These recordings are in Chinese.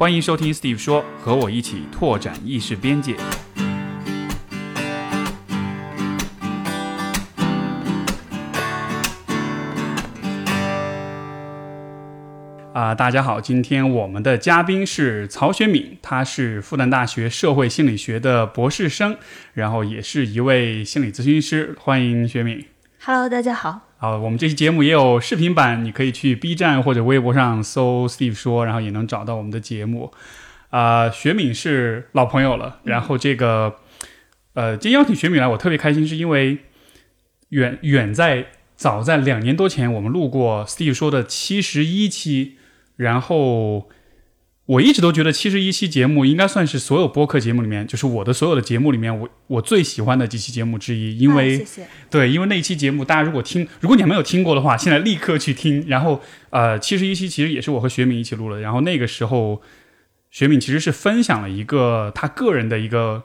欢迎收听 Steve 说，和我一起拓展意识边界。啊、大家好，今天我们的嘉宾是曹学敏，他是复旦大学社会心理学的博士生，然后也是一位心理咨询师。欢迎学敏。Hello，大家好。好，我们这期节目也有视频版，你可以去 B 站或者微博上搜 Steve 说，然后也能找到我们的节目。啊、学敏是老朋友了，然后这个呃，今天邀请学敏来，我特别开心，是因为远远在早在两年多前，我们录过 Steve 说的七十一期，然后我一直都觉得七十一期节目应该算是所有播客节目里面，就是我的所有的节目里面，我我最喜欢的几期节目之一，因为、啊谢谢。对，因为那一期节目，大家如果听，如果你还没有听过的话，现在立刻去听。然后，呃，七十一期其实也是我和学敏一起录的。然后那个时候，学敏其实是分享了一个他个人的一个，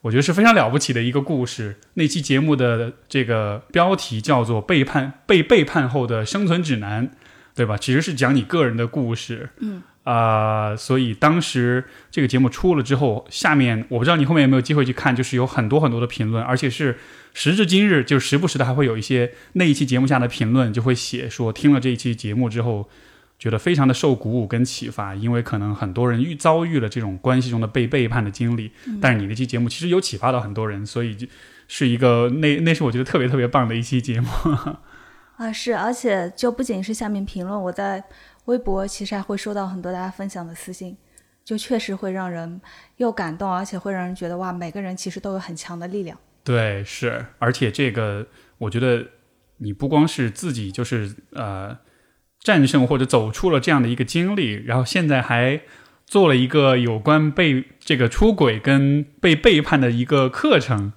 我觉得是非常了不起的一个故事。那期节目的这个标题叫做《背叛被背叛后的生存指南》，对吧？其实是讲你个人的故事。嗯。啊、所以当时这个节目出了之后，下面我不知道你后面有没有机会去看，就是有很多很多的评论，而且是时至今日，就时不时的还会有一些那一期节目下的评论，就会写说听了这一期节目之后，觉得非常的受鼓舞跟启发，因为可能很多人遇遭遇了这种关系中的被背叛的经历，但是你那期节目其实有启发到很多人，所以就是一个那那是我觉得特别特别棒的一期节目。啊，是，而且就不仅是下面评论，我在微博其实还会收到很多大家分享的私信，就确实会让人又感动，而且会让人觉得哇，每个人其实都有很强的力量。对，是，而且这个我觉得你不光是自己就是呃战胜或者走出了这样的一个经历，然后现在还做了一个有关被这个出轨跟被背叛的一个课程，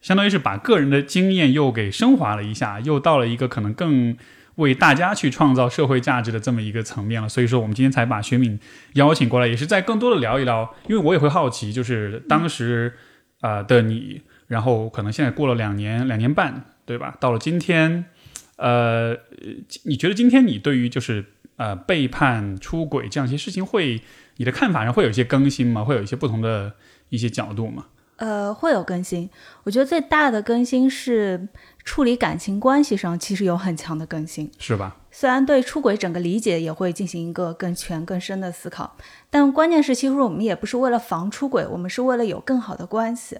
相当于是把个人的经验又给升华了一下，又到了一个可能更为大家去创造社会价值的这么一个层面了。所以说，我们今天才把学敏邀请过来，也是在更多的聊一聊，因为我也会好奇，就是当时啊、的你。然后可能现在过了两年、两年半，对吧？到了今天，呃，你觉得今天你对于就是呃背叛、出轨这样一些事情会，你的看法上会有一些更新吗？会有一些不同的一些角度吗？呃，会有更新。我觉得最大的更新是处理感情关系上，其实有很强的更新。是吧？虽然对出轨整个理解也会进行一个更全、更深的思考，但关键是，其实我们也不是为了防出轨，我们是为了有更好的关系。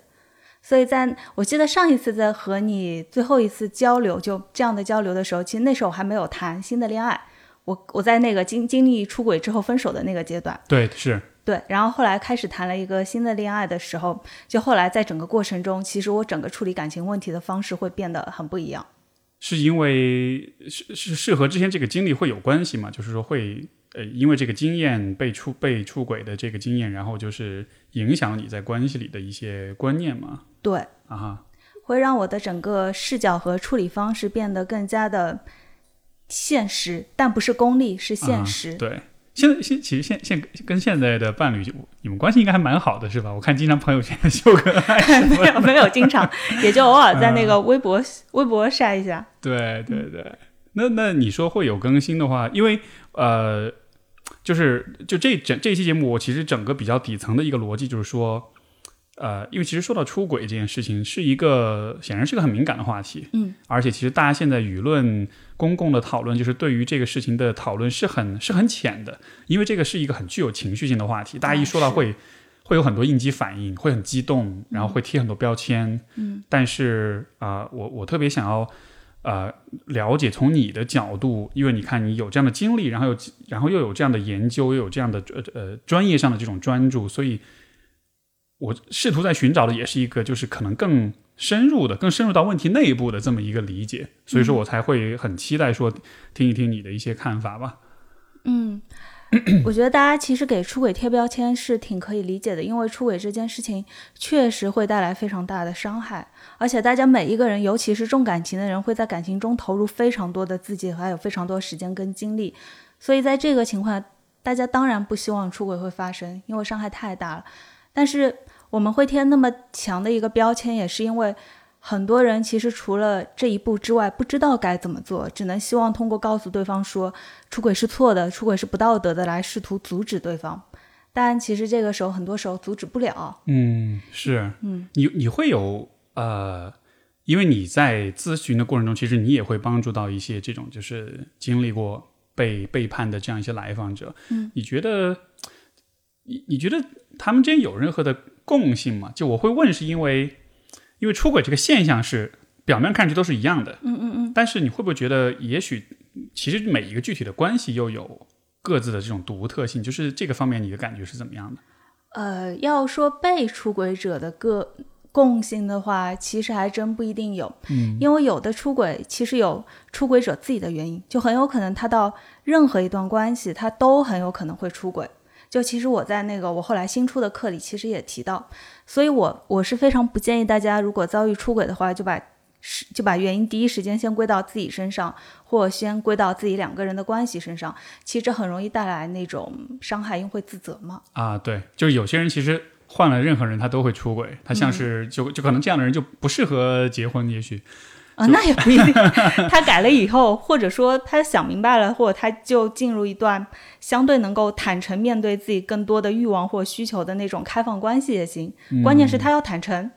所以在我记得上一次在和你最后一次交流，就这样的交流的时候，其实那时候我还没有谈新的恋爱，我我在那个经经历出轨之后分手的那个阶段，对，是对，然后后来开始谈了一个新的恋爱的时候，就后来在整个过程中，其实我整个处理感情问题的方式会变得很不一样。是因为是是是和之前这个经历会有关系吗？就是说会呃，因为这个经验被出被出轨的这个经验，然后就是影响你在关系里的一些观念吗？对，啊哈，会让我的整个视角和处理方式变得更加的现实，但不是功利，是现实。啊对，现在现其实现现跟现在的伴侣，你们关系应该还蛮好的，是吧？我看经常朋友圈秀个爱 没有没有经常，也就偶尔在那嗯个微博、微博晒一下。对对对，那那你说会有更新的话，因为呃，就是就这整这期节目，我其实整个比较底层的一个逻辑就是说，呃，因为其实说到出轨这件事情，是一个显然是个很敏感的话题，嗯，而且其实大家现在舆论公共的讨论，就是对于这个事情的讨论是很是很浅的，因为这个是一个很具有情绪性的话题，大家一说到会。会有很多应激反应，会很激动，然后会贴很多标签。嗯，但是啊、呃我我特别想要呃了解从你的角度，因为你看你有这样的经历，然后有然后又有这样的研究，又有这样的呃呃专业上的这种专注，所以我试图在寻找的也是一个就是可能更深入的、更深入到问题内部的这么一个理解，所以说我才会很期待说听一听你的一些看法吧。嗯，我觉得大家其实给出轨贴标签是挺可以理解的，因为出轨这件事情确实会带来非常大的伤害，而且大家每一个人，尤其是重感情的人，会在感情中投入非常多的自己，还有非常多时间跟精力，所以在这个情况，大家当然不希望出轨会发生，因为伤害太大了。但是我们会贴那么强的一个标签，也是因为很多人其实除了这一步之外，不知道该怎么做，只能希望通过告诉对方说出轨是错的，出轨是不道德的，来试图阻止对方。但其实这个时候很多时候阻止不了。嗯，是，嗯，你你会有呃，因为你在咨询的过程中，其实你也会帮助到一些这种就是经历过被背叛的这样一些来访者。嗯，你觉得你你觉得他们之间有任何的共性嘛？就我会问，是因为因为出轨这个现象是表面看上去都是一样的，嗯嗯嗯，但是你会不会觉得，也许其实每一个具体的关系又有各自的这种独特性？就是这个方面，你的感觉是怎么样的？呃，要说被出轨者的个共性的话，其实还真不一定有。嗯，因为有的出轨其实有出轨者自己的原因，就很有可能他到任何一段关系，他都很有可能会出轨。就其实我在那个我后来新出的课里，其实也提到，所以我我是非常不建议大家，如果遭遇出轨的话，就把是就把原因第一时间先归到自己身上，或先归到自己两个人的关系身上。其实这很容易带来那种伤害，因为会自责嘛。啊，对，就是有些人其实换了任何人，他都会出轨，他像是就就可能这样的人就不适合结婚，也许啊、那也不一定。他改了以后，或者说他想明白了，或者他就进入一段相对能够坦诚面对自己更多的欲望或需求的那种开放关系也行。关键是他要坦诚。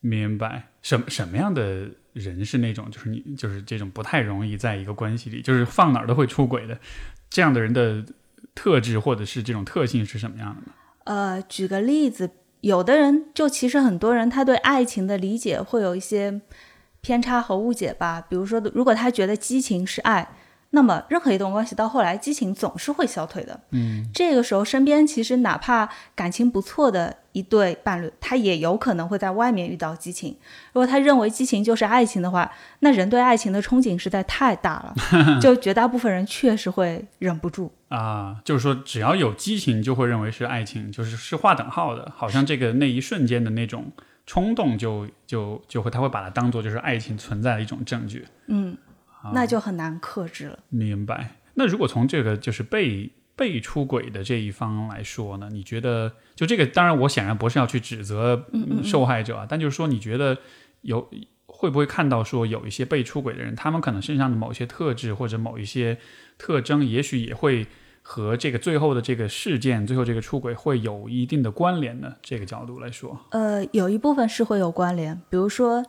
明白什么什么样的人是那种就是你就是这种不太容易在一个关系里，就是放哪儿都会出轨的这样的人的特质或者是这种特性是什么样的呢？呃，举个例子，有的人就其实很多人他对爱情的理解会有一些偏差和误解吧。比如说，如果他觉得激情是爱，那么任何一段关系到后来，激情总是会消退的。嗯，这个时候，身边其实哪怕感情不错的一对伴侣，他也有可能会在外面遇到激情。如果他认为激情就是爱情的话，那人对爱情的憧憬实在太大了，就绝大部分人确实会忍不住。啊，就是说只要有激情，就会认为是爱情，就是是划等号的，好像这个那一瞬间的那种冲动就就就会他会把它当做就是爱情存在的一种证据。嗯，那就很难克制了。明白。那如果从这个就是被被出轨的这一方来说呢，你觉得就这个？当然，我显然不是要去指责受害者啊，但就是说，你觉得有会不会看到说有一些被出轨的人，他们可能身上的某一些特质或者某一些特征，也许也会和这个最后的这个事件、最后这个出轨会有一定的关联呢？这个角度来说，呃，有一部分是会有关联，比如说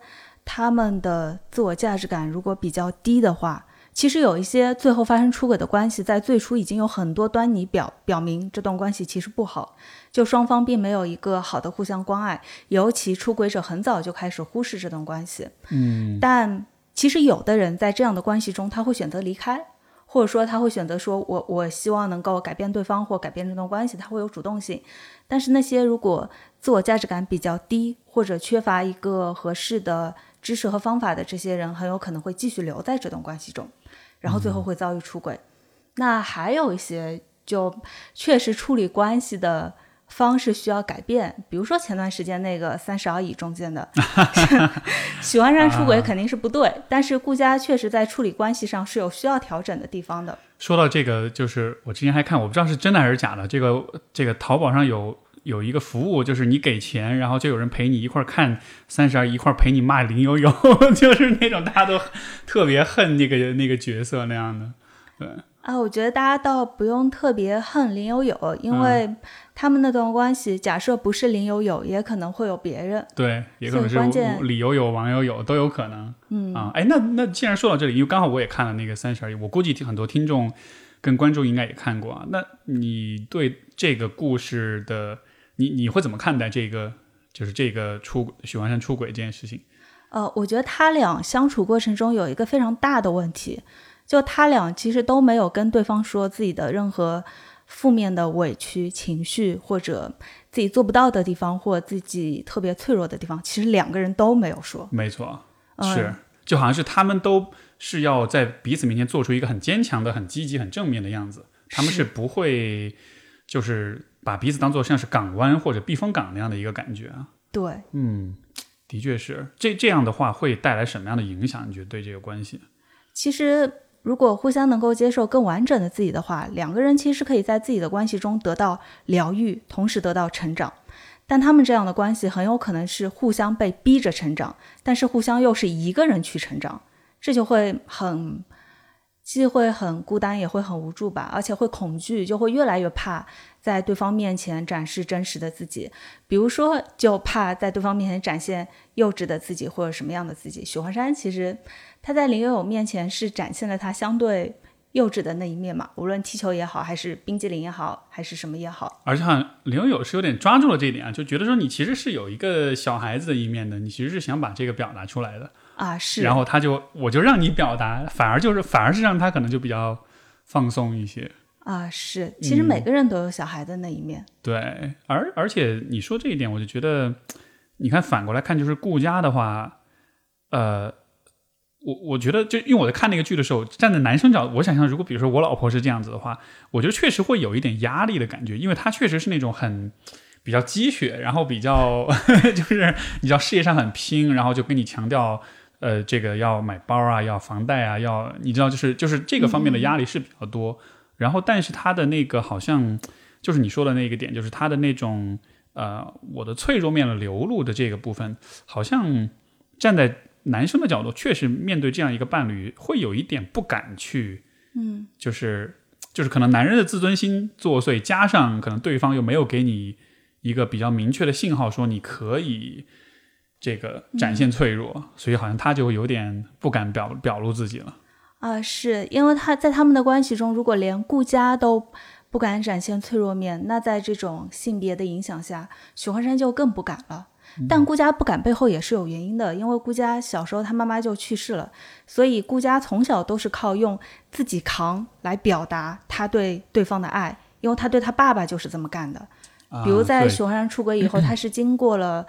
他们的自我价值感如果比较低的话。其实有一些最后发生出轨的关系，在最初已经有很多端倪表表明这段关系其实不好，就双方并没有一个好的互相关爱，尤其出轨者很早就开始忽视这段关系。嗯，但其实有的人在这样的关系中，他会选择离开，或者说他会选择说我我希望能够改变对方或改变这段关系，他会有主动性。但是那些如果自我价值感比较低，或者缺乏一个合适的知识和方法的这些人，很有可能会继续留在这段关系中。然后最后会遭遇出轨，那还有一些就确实处理关系的方式需要改变，比如说前段时间那个三十而已中间的，许万山出轨肯定是不对，但是顾家确实在处理关系上是有需要调整的地方的。说到这个，就是我之前还看，我不知道是真的还是假的，这个这个淘宝上有。有一个服务，就是你给钱，然后就有人陪你一块儿看《三十而已》，一块儿陪你骂林有有，就是那种大家都特别恨那个那个角色那样的。对啊，我觉得大家倒不用特别恨林有有，因为他们那段关系，假设不是林有有，也可能会有别人。对，也可能是李有有、王有有都有可能。嗯啊，哎，那那既然说到这里，因为刚好我也看了那个《三十而已》，我估计很多听众跟观众应该也看过啊。那你对这个故事的？你你会怎么看待这个，就是这个出许幻山出轨这件事情？呃，我觉得他俩相处过程中有一个非常大的问题，就他俩其实都没有跟对方说自己的任何负面的委屈情绪，或者自己做不到的地方，或自己特别脆弱的地方，其实两个人都没有说。没错，是就好像是他们都是要在彼此面前做出一个很坚强的、很积极、很正面的样子，他们是不会就是。把彼此当做像是港湾或者避风港那样的一个感觉啊，对，嗯，的确是这这样的话会带来什么样的影响？你觉得对这个关系？其实，如果互相能够接受更完整的自己的话，两个人其实可以在自己的关系中得到疗愈，同时得到成长。但他们这样的关系很有可能是互相被逼着成长，但是互相又是一个人去成长，这就会很既会很孤单，也会很无助吧，而且会恐惧，就会越来越怕在对方面前展示真实的自己。比如说，就怕在对方面前展现幼稚的自己，或者什么样的自己。许幻山其实他在林有有面前是展现了他相对。幼稚的那一面嘛，无论踢球也好，还是冰激凌也好，还是什么也好，而且好像林有有是有点抓住了这一点啊，就觉得说你其实是有一个小孩子的一面的，你其实是想把这个表达出来的啊，是。然后他就我就让你表达，反而就是反而是让他可能就比较放松一些啊，是。其实每个人都有小孩的那一面，对。而而且你说这一点，我就觉得，你看反过来看，就是顾家的话，呃。我我觉得，就因为我在看那个剧的时候，站在男生角度，我想象如果比如说我老婆是这样子的话，我觉得确实会有一点压力的感觉，因为她确实是那种很比较积雪，然后比较 就是你知道事业上很拼，然后就跟你强调，呃，这个要买包啊，要房贷啊，要你知道就是就是这个方面的压力是比较多。然后，但是他的那个好像就是你说的那个点，就是他的那种呃，我的脆弱面的流露的这个部分，好像站在。男生的角度确实面对这样一个伴侣，会有一点不敢去，嗯，就是就是可能男人的自尊心作祟，加上可能对方又没有给你一个比较明确的信号，说你可以这个展现脆弱，所以好像他就有点不敢表表露自己了。啊，是因为他在他们的关系中，如果连顾家都不敢展现脆弱面，那在这种性别的影响下，许幻山就更不敢了。但顾佳不敢背后也是有原因的，因为顾佳小时候她妈妈就去世了，所以顾佳从小都是靠用自己扛来表达他对对方的爱，因为他对他爸爸就是这么干的。比如在许幻山出轨以后，他是经过了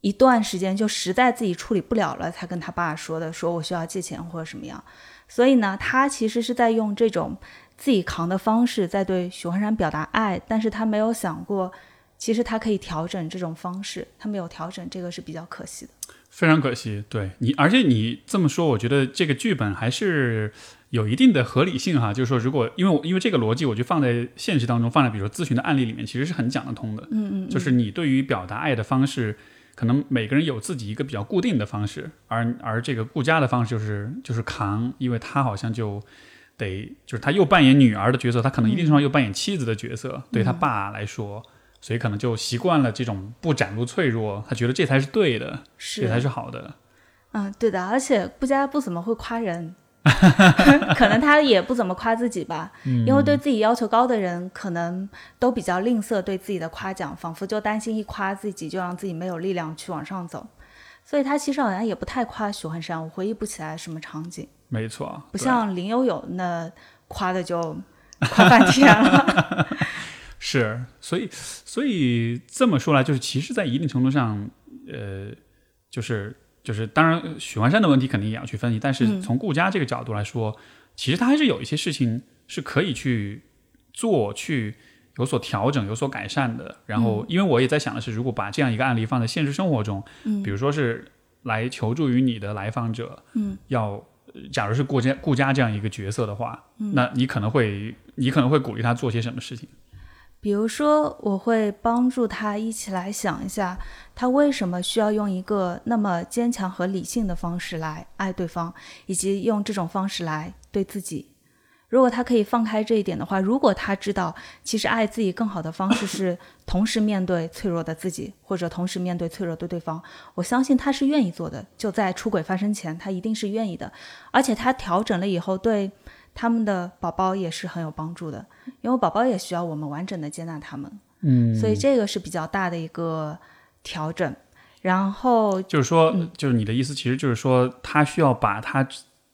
一段时间，就实在自己处理不了了，才跟他爸说的，说我需要借钱或者什么样。所以呢，他其实是在用这种自己扛的方式在对许幻山表达爱，但是他没有想过。其实他可以调整这种方式，他没有调整，这个是比较可惜的。非常可惜，对你，而且你这么说，我觉得这个剧本还是有一定的合理性哈。就是说，如果因为我因为这个逻辑，我就放在现实当中，放在比如说咨询的案例里面，其实是很讲得通的。嗯嗯，就是你对于表达爱的方式，可能每个人有自己一个比较固定的方式，而而这个顾家的方式就是就是扛，因为他好像就得就是他又扮演女儿的角色，他可能一定程度上又扮演妻子的角色，对他爸来说。所以可能就习惯了这种不展露脆弱，他觉得这才是对的，这才是好的。嗯，对的。而且顾家不怎么会夸人，可能他也不怎么夸自己吧。因为对自己要求高的人，可能都比较吝啬对自己的夸奖，仿佛就担心一夸自己就让自己没有力量去往上走。所以他其实好像也不太夸许幻山，我回忆不起来什么场景。没错，不像林有有那夸的就夸半天了。是，所以，所以这么说来，就是其实，在一定程度上，呃，就是就是，当然，许幻山的问题肯定也要去分析，但是从顾家这个角度来说，其实他还是有一些事情是可以去做、去有所调整、有所改善的。然后，因为我也在想的是，如果把这样一个案例放在现实生活中，嗯，比如说是来求助于你的来访者，嗯，要假如是顾家顾家这样一个角色的话，嗯。那你可能会你可能会鼓励他做些什么事情？比如说，我会帮助他一起来想一下，他为什么需要用一个那么坚强和理性的方式来爱对方，以及用这种方式来对自己。如果他可以放开这一点的话，如果他知道其实爱自己更好的方式是同时面对脆弱的自己，或者同时面对脆弱的对方，我相信他是愿意做的。就在出轨发生前，他一定是愿意的。而且他调整了以后，对。他们的宝宝也是很有帮助的，因为宝宝也需要我们完整的接纳他们，嗯，所以这个是比较大的一个调整。然后就是说，就是你的意思，其实就是说，他需要把他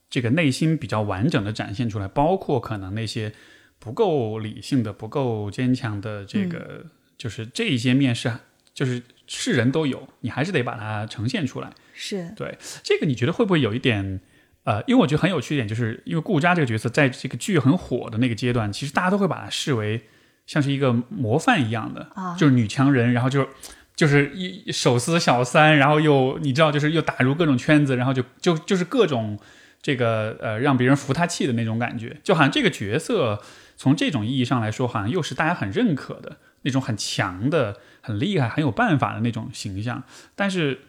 这个内心比较完整的展现出来，包括可能那些不够理性的、不够坚强的这个，就是这一些面是，就是是人都有，你还是得把它呈现出来。是对这个，你觉得会不会有一点？呃，因为我觉得很有趣一点，就是因为顾佳这个角色在这个剧很火的那个阶段，其实大家都会把她视为像是一个模范一样的，就是女强人，然后就就是一手撕小三，然后又你知道，就是又打入各种圈子，然后就就就是各种这个呃让别人服她气的那种感觉，就好像这个角色从这种意义上来说，好像又是大家很认可的那种很强的、很厉害、很有办法的那种形象，但是。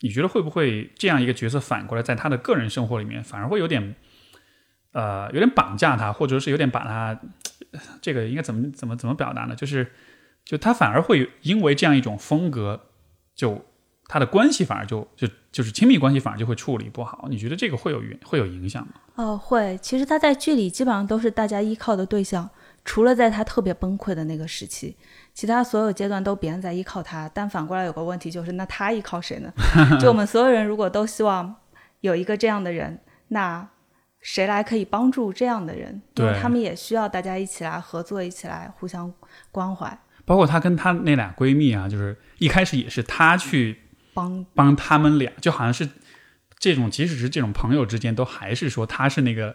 你觉得会不会这样一个角色反过来，在他的个人生活里面反而会有点，呃有点绑架他，或者是有点把他这个应该怎么怎么怎么表达呢？就是就他反而会因为这样一种风格，就他的关系反而就就就是亲密关系反而就会处理不好。你觉得这个会有会有影响吗？哦，会。其实他在剧里基本上都是大家依靠的对象，除了在他特别崩溃的那个时期，其他所有阶段都别人在依靠他。但反过来有个问题就是，那他依靠谁呢？就我们所有人如果都希望有一个这样的人，那谁来可以帮助这样的人？因为对他们也需要大家一起来合作，一起来互相关怀，包括她跟她那俩闺蜜啊，就是一开始也是她去帮帮他们俩，就好像是这种，即使是这种朋友之间，都还是说她是那个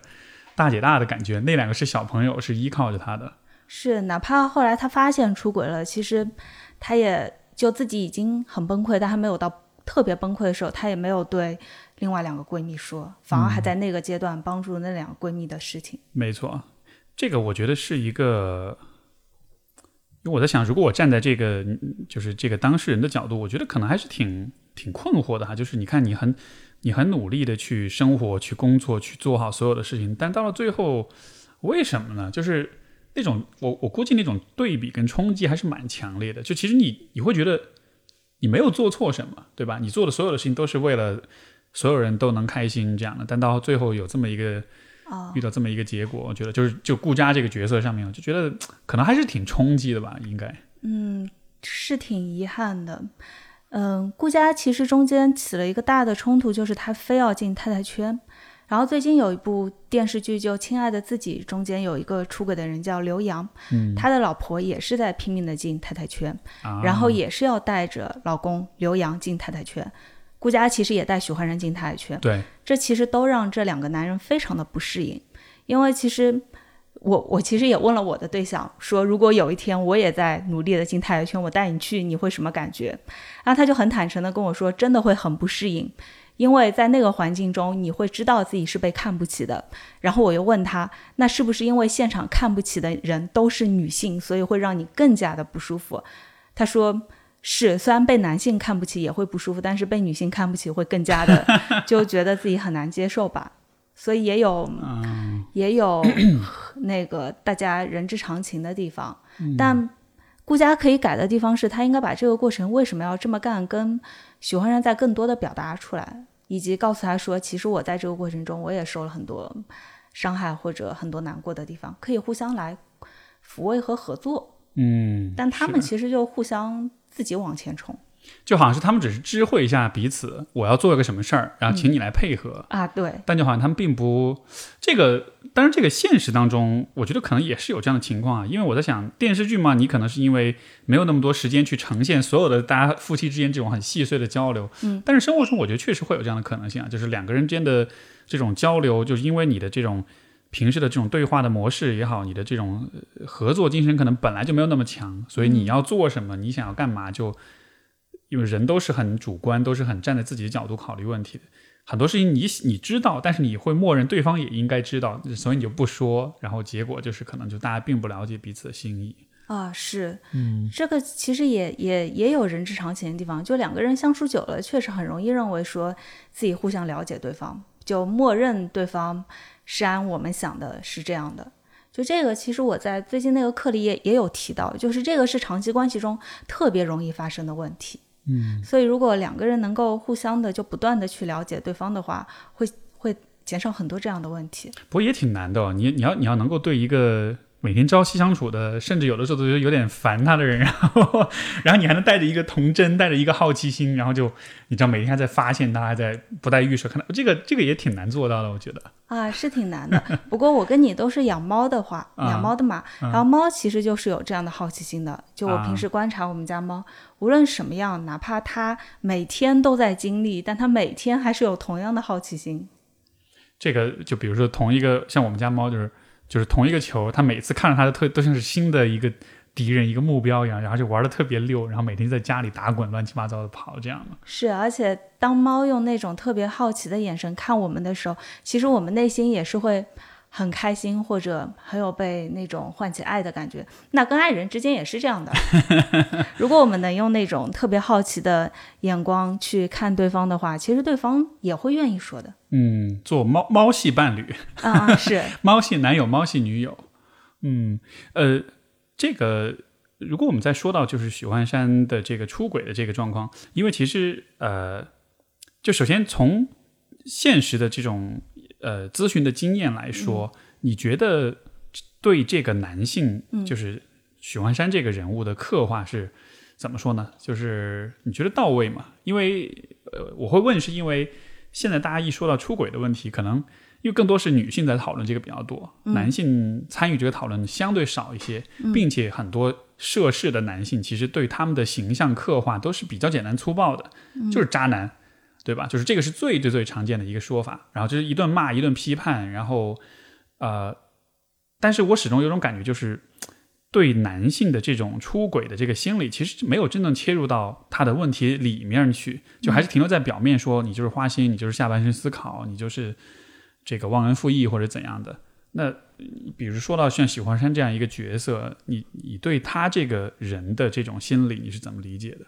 大姐大的感觉，那两个是小朋友，是依靠着她的。是，哪怕后来他发现出轨了，其实他也就自己已经很崩溃，但还没有到特别崩溃的时候，他也没有对另外两个闺蜜说，反而还在那个阶段帮助那两个闺蜜的事情。没错，这个我觉得是一个，因为我在想，如果我站在这个嗯就是这个当事人的角度，我觉得可能还是挺挺困惑的哈。就是你看，你很你很努力的去生活、去工作、去做好所有的事情，但到了最后，为什么呢？就是那种我我估计那种对比跟冲击还是蛮强烈的。就其实你你会觉得你没有做错什么，对吧？你做的所有的事情都是为了所有人都能开心这样的，但到最后有这么一个。啊、遇到这么一个结果，我觉得就是就顾佳这个角色上面，我就觉得可能还是挺冲击的吧，应该。嗯，是挺遗憾的。嗯，顾佳其实中间起了一个大的冲突，就是他非要进太太圈。然后最近有一部电视剧就《亲爱的自己》，中间有一个出轨的人叫刘洋，嗯，他的老婆也是在拼命的进太太圈。啊、然后也是要带着老公刘洋进太太圈，顾佳其实也带许幻然进太太圈，对，这其实都让这两个男人非常的不适应，因为其实我我其实也问了我的对象，说如果有一天我也在努力的进太太圈，我带你去，你会什么感觉？然后他就很坦诚的跟我说，真的会很不适应。因为在那个环境中，你会知道自己是被看不起的。然后我又问他，那是不是因为现场看不起的人都是女性，所以会让你更加的不舒服？他说是，虽然被男性看不起也会不舒服，但是被女性看不起会更加的 就觉得自己很难接受吧。所以也有、嗯也有 那个大家人之常情的地方，但顾家可以改的地方是他应该把这个过程为什么要这么干，跟许焕然在更多的表达出来，以及告诉他说，其实我在这个过程中我也受了很多伤害或者很多难过的地方，可以互相来抚慰和合作。嗯，但他们其实就互相自己往前冲就好像是他们只是知会一下彼此，我要做一个什么事儿，然后请你来配合。啊，对，但就好像他们并不这个，当然这个现实当中，我觉得可能也是有这样的情况啊。因为我在想，电视剧嘛，你可能是因为没有那么多时间去呈现所有的大家夫妻之间这种很细碎的交流，嗯，但是生活中我觉得确实会有这样的可能性啊，就是两个人之间的这种交流，就是因为你的这种平时的这种对话的模式也好，你的这种呃合作精神可能本来就没有那么强，所以你要做什么，你想要干嘛就。因为人都是很主观，都是很站在自己的角度考虑问题的。很多事情你你知道，但是你会默认对方也应该知道，所以你就不说，然后结果就是可能就大家并不了解彼此的心意。啊，是，嗯，这个其实也也也有人之常情的地方，就两个人相处久了，确实很容易认为说自己互相了解对方，就默认对方是按我们想的是这样的。就这个，其实我在最近那个课里也也有提到，就是这个是长期关系中特别容易发生的问题。嗯，所以如果两个人能够互相的就不断的去了解对方的话，会会减少很多这样的问题。不过也挺难的哦。你你要你要能够对一个每天朝夕相处的，甚至有的时候都觉得有点烦他的人，然后然后你还能带着一个童真，带着一个好奇心，然后就你知道每天还在发现他，还在不带预设看到这个这个也挺难做到的，我觉得。啊，是挺难的。不过我跟你都是养猫的话，啊养猫的嘛，然后猫其实就是有这样的好奇心的。就我平时观察我们家猫，无论什么样，哪怕它每天都在经历，但它每天还是有同样的好奇心。这个就比如说同一个像我们家猫就是就是同一个球，他每次看着它的特都像是新的一个敌人一个目标一样，然后就玩的特别溜，然后每天在家里打滚乱七八糟的跑这样。是，而且当猫用那种特别好奇的眼神看我们的时候，其实我们内心也是会很开心，或者很有被那种唤起爱的感觉。那跟爱人之间也是这样的。如果我们能用那种特别好奇的眼光去看对方的话，其实对方也会愿意说的。嗯，做猫猫系伴侣啊，是 猫系男友、猫系女友。嗯，呃，这个如果我们再说到就是许幻山的这个出轨的这个状况，因为其实呃，就首先从现实的这种。呃，咨询的经验来说，你觉得对这个男性，就是许幻山这个人物的刻画是怎么说呢？就是你觉得到位吗？因为呃，我会问，是因为现在大家一说到出轨的问题，可能因为更多是女性在讨论这个比较多，男性参与这个讨论相对少一些，并且很多涉事的男性其实对他们的形象刻画都是比较简单粗暴的，就是渣男。对吧？就是这个是最最最常见的一个说法，然后就是一顿骂，一顿批判，然后，呃，但是我始终有种感觉，就是对男性的这种出轨的这个心理，其实没有真正切入到他的问题里面去，就还是停留在表面，说你就是花心，你就是下半身思考，你就是这个忘恩负义或者怎样的。那比如说到像许幻山这样一个角色，你你对他这个人的这种心理，你是怎么理解的？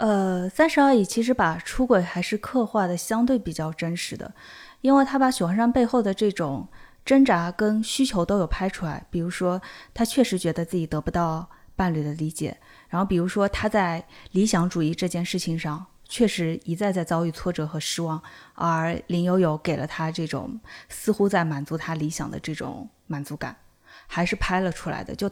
呃，三十而已其实把出轨还是刻画的相对比较真实的，因为他把许幻山背后的这种挣扎跟需求都有拍出来。比如说，他确实觉得自己得不到伴侣的理解，然后比如说他在理想主义这件事情上确实一再在遭遇挫折和失望，而林有有给了他这种似乎在满足他理想的这种满足感，还是拍了出来的。就。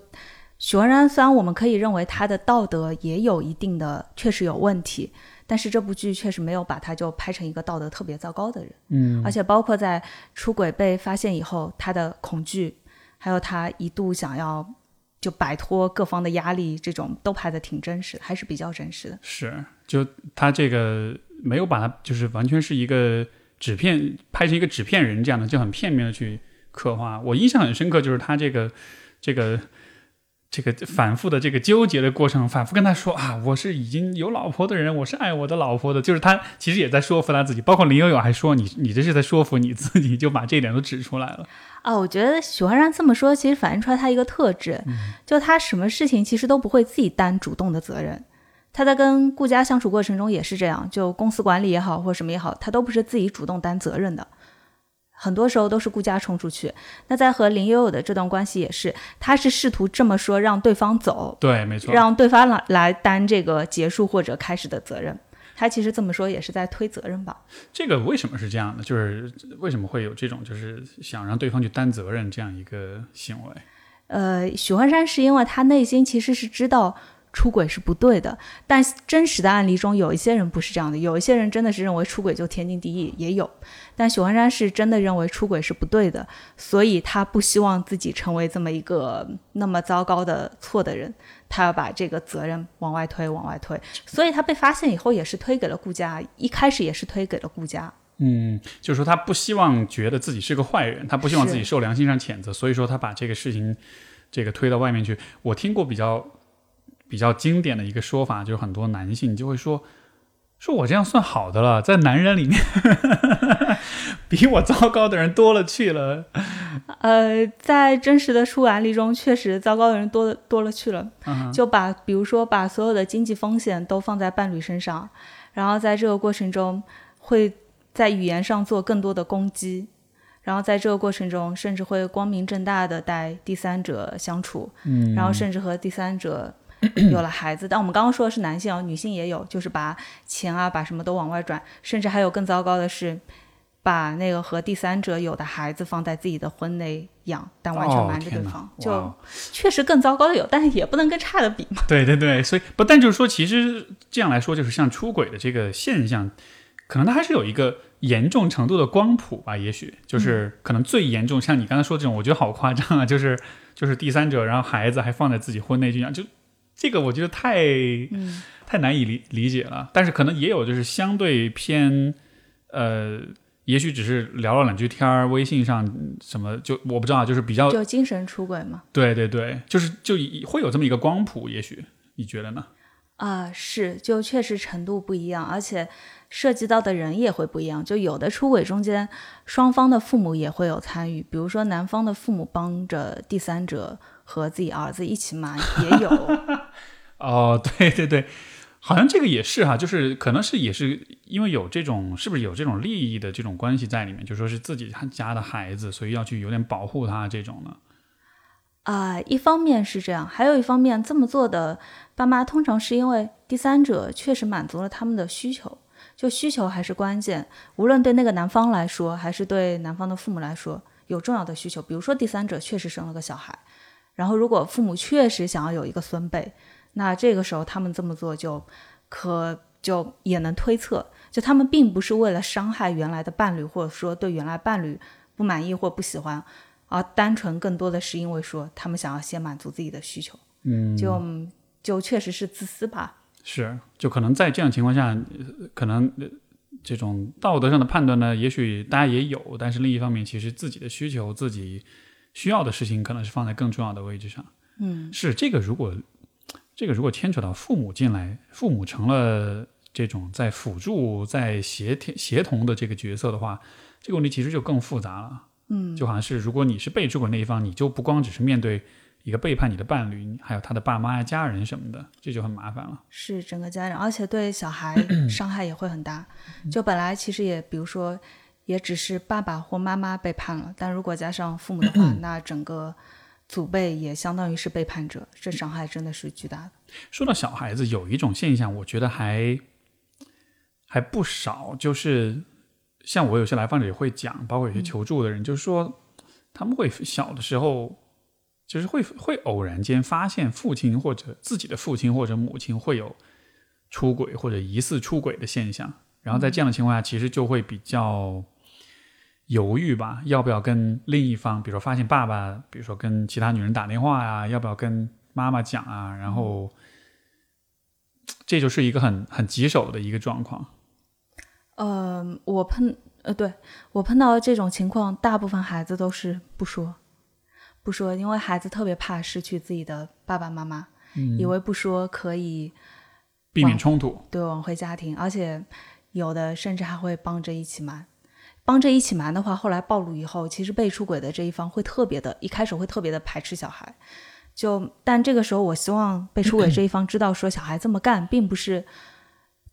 许文然虽然我们可以认为他的道德也有一定的确实有问题，但是这部剧确实没有把他就拍成一个道德特别糟糕的人。嗯，而且包括在出轨被发现以后，他的恐惧，还有他一度想要就摆脱各方的压力，这种都拍的挺真实，还是比较真实的。是，就他这个没有把他就是完全是一个纸片拍成一个纸片人这样的，就很片面的去刻画。我印象很深刻，就是他这个这个。这个反复的这个纠结的过程，反复跟他说啊，我是已经有老婆的人，我是爱我的老婆的，就是他其实也在说服他自己。包括林有有还说你，你这是在说服你自己，就把这一点都指出来了。啊，我觉得许幻山这么说，其实反映出来他一个特质，就他什么事情其实都不会自己担主动的责任。他在跟顾家相处过程中也是这样，就公司管理也好，或什么也好，他都不是自己主动担责任的。很多时候都是顾家冲出去。那在和林悠悠的这段关系也是，他是试图这么说让对方走，对，没错，让对方来来担这个结束或者开始的责任。他其实这么说也是在推责任吧？这个为什么是这样的？就是为什么会有这种就是想让对方去担责任这样一个行为？呃，许幻山是因为他内心其实是知道。出轨是不对的，但真实的案例中有一些人不是这样的，有一些人真的是认为出轨就天经地义，也有。但许幻山是真的认为出轨是不对的，所以他不希望自己成为这么一个那么糟糕的错的人，他要把这个责任往外推，往外推。所以他被发现以后也是推给了顾家，一开始也是推给了顾家。嗯，就是说他不希望觉得自己是个坏人，他不希望自己受良心上谴责，所以说他把这个事情这个推到外面去。我听过比较。比较经典的一个说法，就是很多男性就会说：“说我这样算好的了，在男人里面，比我糟糕的人多了去了。”呃，在真实的出案例中，确实糟糕的人多的多了去了。就把比如说把所有的经济风险都放在伴侣身上，然后在这个过程中会在语言上做更多的攻击，然后在这个过程中甚至会光明正大的带第三者相处，嗯，然后甚至和第三者。有了孩子，但我们刚刚说的是男性哦，女性也有，就是把钱啊，把什么都往外转，甚至还有更糟糕的是，把那个和第三者有的孩子放在自己的婚内养，但完全瞒着对方，就确实更糟糕的有，但是也不能跟差的比嘛。对对对，所以不但就是说，其实这样来说，就是像出轨的这个现象，可能它还是有一个严重程度的光谱吧，也许就是可能最严重，像你刚才说这种，我觉得好夸张啊，就是就是第三者，然后孩子还放在自己婚内去养，就。这个我觉得太太难以理理解了，但是可能也有就是相对偏，呃，也许只是聊了两句天儿，微信上什么就我不知道，就是比较就精神出轨嘛。对对对，就是就会有这么一个光谱，也许你觉得呢？啊，是，就确实程度不一样，而且涉及到的人也会不一样。就有的出轨中间，双方的父母也会有参与，比如说男方的父母帮着第三者和自己儿子一起瞒，也有。哦，对对对，好像这个也是哈，就是可能是也是因为有这种，是不是有这种利益的这种关系在里面？就说是自己家的孩子，所以要去有点保护他这种呢。啊，一方面是这样，还有一方面，这么做的爸妈通常是因为第三者确实满足了他们的需求，就需求还是关键。无论对那个男方来说，还是对男方的父母来说，有重要的需求。比如说第三者确实生了个小孩，然后如果父母确实想要有一个孙辈，那这个时候他们这么做就可就也能推测，就他们并不是为了伤害原来的伴侣，或者说对原来伴侣不满意或不喜欢。而单纯更多的是因为说他们想要先满足自己的需求，嗯，就就确实是自私吧。是，就可能在这样情况下，可能这种道德上的判断呢，也许大家也有，但是另一方面，其实自己的需求、自己需要的事情，可能是放在更重要的位置上。嗯，是这个，如果这个如果牵扯到父母进来，父母成了这种在辅助、在协调、协同的这个角色的话，这个问题其实就更复杂了。嗯，就好像是，如果你是被出轨那一方，你就不光只是面对一个背叛你的伴侣，还有他的爸妈呀、家人什么的，这就很麻烦了。是整个家人，而且对小孩 伤害也会很大。就本来其实也，比如说，也只是爸爸或妈妈背叛了，但如果加上父母的话，那整个祖辈也相当于是背叛者，这伤害真的是巨大的。说到小孩子，有一种现象，我觉得还还不少，就是。像我有些来访者也会讲，包括有些求助的人，就是说他们会小的时候，就是会会偶然间发现父亲或者自己的父亲或者母亲会有出轨或者疑似出轨的现象，然后在这样的情况下，其实就会比较犹豫吧，要不要跟另一方，比如说发现爸爸，比如说跟其他女人打电话呀，要不要跟妈妈讲啊？然后这就是一个很很棘手的一个状况。呃，我碰呃，对我碰到这种情况，大部分孩子都是不说，不说，因为孩子特别怕失去自己的爸爸妈妈，以为不说可以避免冲突，对，挽回家庭，而且有的甚至还会帮着一起瞒，帮着一起瞒的话，后来暴露以后，其实被出轨的这一方会特别的，一开始会特别的排斥小孩，就但这个时候，我希望被出轨这一方知道，说小孩这么干并不是。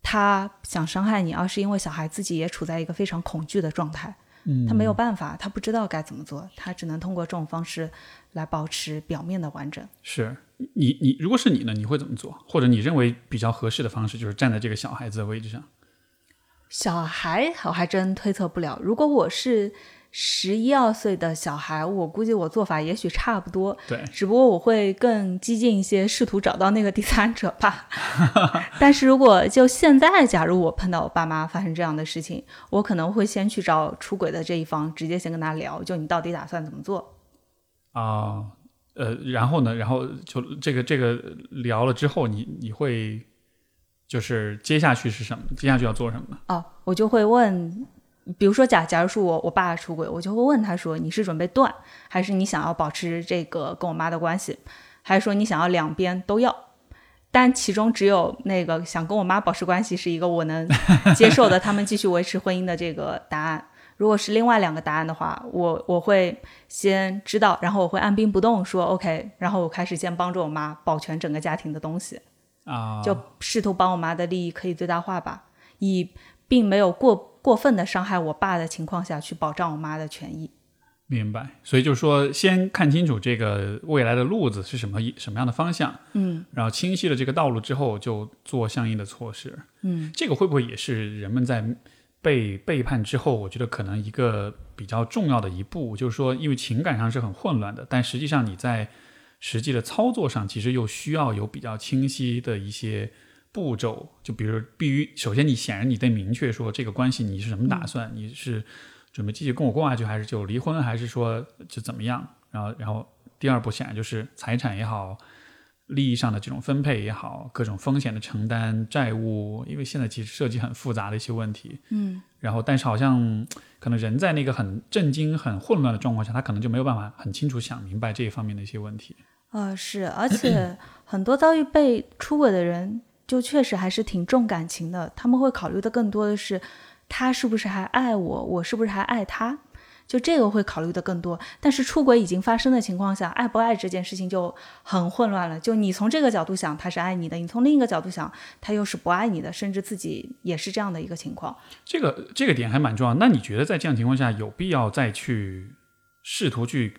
他想伤害你，而是因为小孩自己也处在一个非常恐惧的状态，嗯，他没有办法，他不知道该怎么做，他只能通过这种方式来保持表面的完整。是你，你如果是你呢，你会怎么做？或者你认为比较合适的方式，就是站在这个小孩子的位置上。小孩，我还真推测不了。如果我是。十一二岁的小孩，我估计我做法也许差不多，对，只不过我会更激进一些，试图找到那个第三者吧。但是如果就现在，假如我碰到我爸妈发生这样的事情，我可能会先去找出轨的这一方，直接先跟他聊，就你到底打算怎么做？啊，呃，然后呢？然后就这个这个聊了之后，你你会就是接下去是什么？接下去要做什么？哦，我就会问。比如说，假假如是我我爸出轨，我就会问他说：“你是准备断，还是你想要保持这个跟我妈的关系，还是说你想要两边都要？”但其中只有那个想跟我妈保持关系是一个我能接受的，他们继续维持婚姻的这个答案。如果是另外两个答案的话，我我会先知道，然后我会按兵不动，说 OK，然后我开始先帮助我妈保全整个家庭的东西啊，就试图帮我妈的利益可以最大化吧，以并没有过。过分的伤害我爸的情况下去保障我妈的权益，明白。所以就是说，先看清楚这个未来的路子是什么什么样的方向，嗯，然后清晰了这个道路之后，就做相应的措施，嗯。这个会不会也是人们在被背叛之后，我觉得可能一个比较重要的一步，就是说，因为情感上是很混乱的，但实际上你在实际的操作上，其实又需要有比较清晰的一些。步骤就比如，必须首先你显然你得明确说这个关系你是什么打算，你是准备继续跟我过下去，还是就离婚，还是说就怎么样？然后，然后第二步显然就是财产也好，利益上的这种分配也好，各种风险的承担、债务，因为现在其实涉及很复杂的一些问题。嗯，然后但是好像可能人在那个很震惊、很混乱的状况下，他可能就没有办法很清楚想明白这一方面的一些问题。呃，是，而且 很多遭遇被出轨的人。就确实还是挺重感情的，他们会考虑的更多的是他是不是还爱我，我是不是还爱他。就这个会考虑的更多，但是出轨已经发生的情况下，爱不爱这件事情就很混乱了。就你从这个角度想，他是爱你的；你从另一个角度想，他又是不爱你的，甚至自己也是这样的一个情况。这个这个点还蛮重要。那你觉得在这样情况下，有必要再去试图去，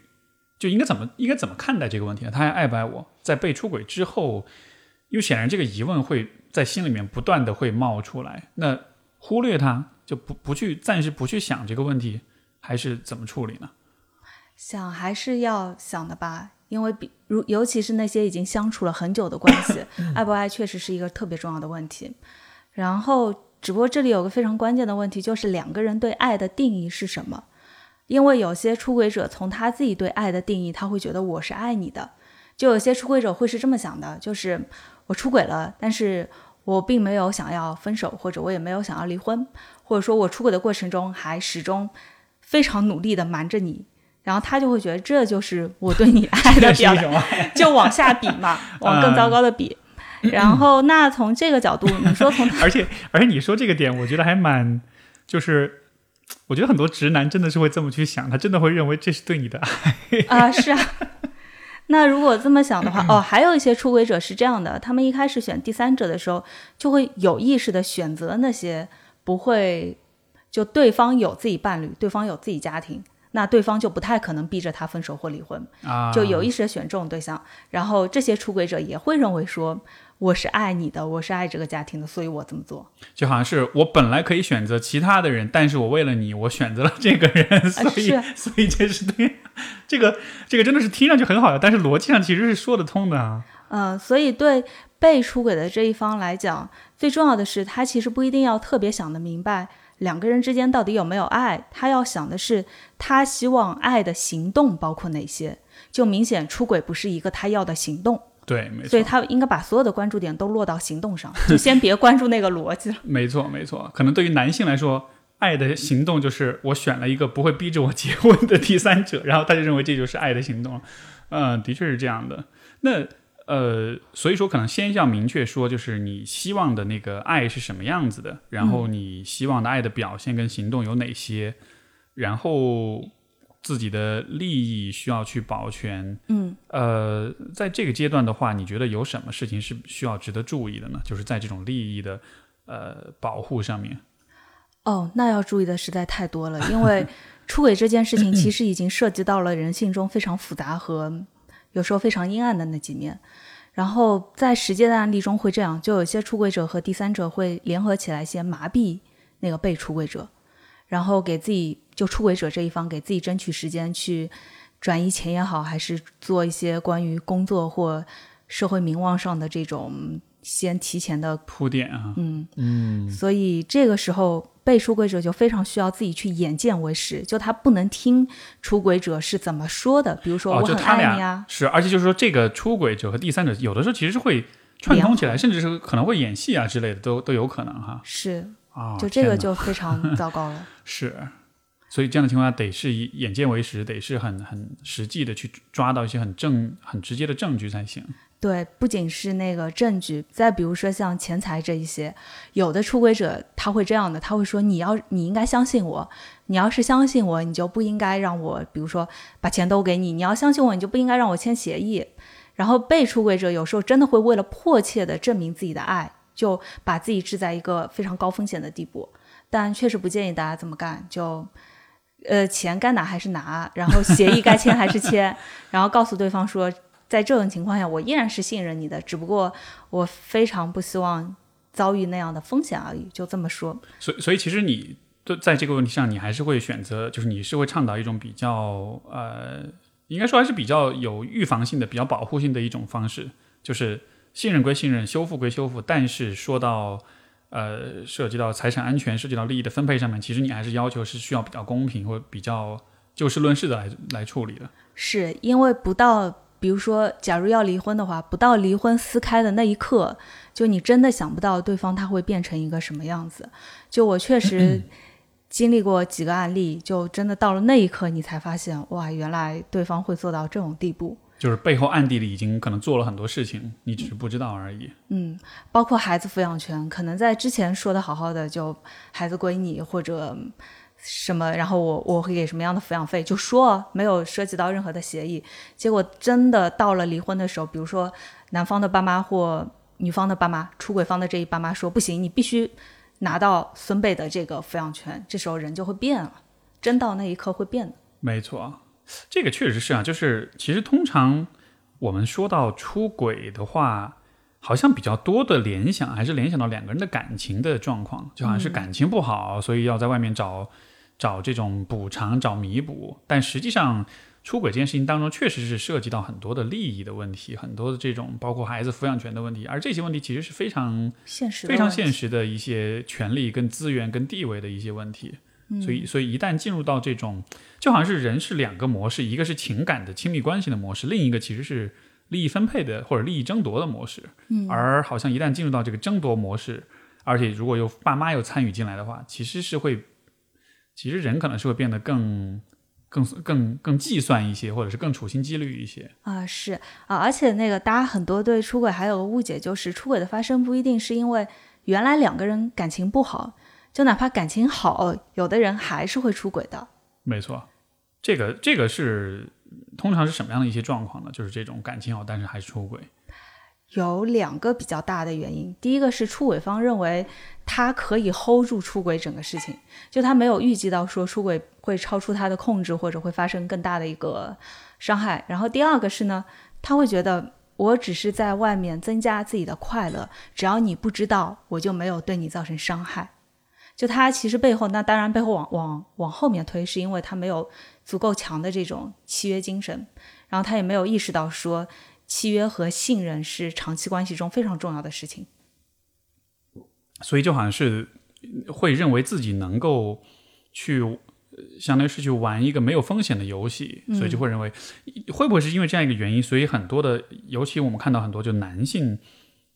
就应该怎么应该怎么看待这个问题呢？他还爱不爱我？在被出轨之后，因为显然这个疑问会在心里面不断的会冒出来。那忽略他，就不不去暂时不去想这个问题。还是怎么处理呢？想还是要想的吧，因为比如尤其是那些已经相处了很久的关系，爱不爱确实是一个特别重要的问题。然后，只不过这里有个非常关键的问题，就是两个人对爱的定义是什么？因为有些出轨者从他自己对爱的定义，他会觉得我是爱你的。就有些出轨者会是这么想的，就是我出轨了，但是我并没有想要分手，或者我也没有想要离婚，或者说我出轨的过程中还始终。非常努力的瞒着你，然后他就会觉得这就是我对你爱的表现 就往下比嘛，往更糟糕的比。然后那从这个角度，你说从而且而且你说这个点，我觉得还蛮，就是我觉得很多直男真的是会这么去想，他真的会认为这是对你的爱啊，是啊。那如果这么想的话，哦，还有一些出轨者是这样的，他们一开始选第三者的时候，就会有意识的选择那些不会。就对方有自己伴侣，对方有自己家庭，那对方就不太可能逼着他分手或离婚啊。就有意识的选这种对象，然后这些出轨者也会认为说，我是爱你的，我是爱这个家庭的，所以我这么做。就好像是我本来可以选择其他的人，但是我为了你，我选择了这个人，所以 所以这是对这个这个真的是听上去很好的，但是逻辑上其实是说得通的啊。嗯，所以对被出轨的这一方来讲，最重要的是他其实不一定要特别想得明白。两个人之间到底有没有爱？他要想的是，他希望爱的行动包括哪些？就明显出轨不是一个他要的行动，对，没错。所以他应该把所有的关注点都落到行动上，就先别关注那个逻辑了。没错，没错。可能对于男性来说，爱的行动就是我选了一个不会逼着我结婚的第三者，然后他就认为这就是爱的行动。嗯，的确是这样的。那。呃，所以说可能先要明确说，就是你希望的那个爱是什么样子的，然后你希望的爱的表现跟行动有哪些，然后自己的利益需要去保全。嗯，呃，在这个阶段的话，你觉得有什么事情是需要值得注意的呢？就是在这种利益的呃保护上面。哦，那要注意的实在太多了，因为出轨这件事情其实已经涉及到了人性中非常复杂和。有时候非常阴暗的那几面，然后在实践的案例中会这样，就有些出轨者和第三者会联合起来先麻痹那个被出轨者，然后给自己就出轨者这一方给自己争取时间去转移钱也好，还是做一些关于工作或社会名望上的这种先提前的铺垫啊，嗯。嗯，所以这个时候。被出轨者就非常需要自己去眼见为实，就他不能听出轨者是怎么说的，比如说我很爱你啊，是，而且就是说这个出轨者和第三者有的时候其实是会串通起来，甚至是可能会演戏啊之类的，都都有可能哈。是啊，就这个就非常糟糕了。是，所以这样的情况下得是以眼见为实，得是很很实际的去抓到一些很正很直接的证据才行。对，不仅是那个证据，再比如说像钱财这一些，有的出轨者他会这样的，他会说你要你应该相信我，你要是相信我，你就不应该让我，比如说把钱都给你，你要相信我，你就不应该让我签协议。然后被出轨者有时候真的会为了迫切的证明自己的爱，就把自己置在一个非常高风险的地步。但确实不建议大家这么干，就呃钱该拿还是拿，然后协议该签还是签，然后告诉对方说。在这种情况下，我依然是信任你的，只不过我非常不希望遭遇那样的风险而已，就这么说。所以，所以其实你对在这个问题上，你还是会选择，就是你是会倡导一种比较呃，应该说还是比较有预防性的、比较保护性的一种方式，就是信任归信任，修复归修复，但是说到呃涉及到财产安全、涉及到利益的分配上面，其实你还是要求是需要比较公平或比较就事论事的来来处理的。是因为不到。比如说，假如要离婚的话，不到离婚撕开的那一刻，就你真的想不到对方他会变成一个什么样子。就我确实经历过几个案例，就真的到了那一刻，你才发现，哇，原来对方会做到这种地步。就是背后暗地里已经可能做了很多事情，你只是不知道而已。嗯，包括孩子抚养权，可能在之前说的好好的，就孩子归你或者什么，然后我我会给什么样的抚养费，就说没有涉及到任何的协议。结果真的到了离婚的时候，比如说男方的爸妈或女方的爸妈，出轨方的这一爸妈说不行，你必须拿到孙辈的这个抚养权，这时候人就会变了，真到那一刻会变的。没错。这个确实是啊，就是其实通常我们说到出轨的话，好像比较多的联想还是联想到两个人的感情的状况，就好像是感情不好，所以要在外面找找这种补偿、找弥补。但实际上，出轨这件事情当中确实是涉及到很多的利益的问题，很多的这种包括孩子抚养权的问题，而这些问题其实是非常现实、非常现实的一些权利、跟资源、跟地位的一些问题。所以，所以一旦进入到这种，就好像是人是两个模式，一个是情感的亲密关系的模式，另一个其实是利益分配的或者利益争夺的模式。嗯，而好像一旦进入到这个争夺模式，而且如果有爸妈又参与进来的话，其实是会，其实人可能是会变得更、更、更、更计算一些，或者是更处心积虑一些。啊，是啊，而且那个大家很多对出轨还有个误解，就是出轨的发生不一定是因为原来两个人感情不好。就哪怕感情好，有的人还是会出轨的。没错，这个这个是通常是什么样的一些状况呢？就是这种感情好，但是还是出轨。有两个比较大的原因，第一个是出轨方认为他可以 hold 住出轨整个事情，就他没有预计到说出轨会超出他的控制，或者会发生更大的一个伤害。然后第二个是呢，他会觉得我只是在外面增加自己的快乐，只要你不知道，我就没有对你造成伤害。就他其实背后，那当然背后往往往后面推，是因为他没有足够强的这种契约精神，然后他也没有意识到说契约和信任是长期关系中非常重要的事情，所以就好像是会认为自己能够去，相当于是去玩一个没有风险的游戏，所以就会认为会不会是因为这样一个原因，所以很多的，尤其我们看到很多就男性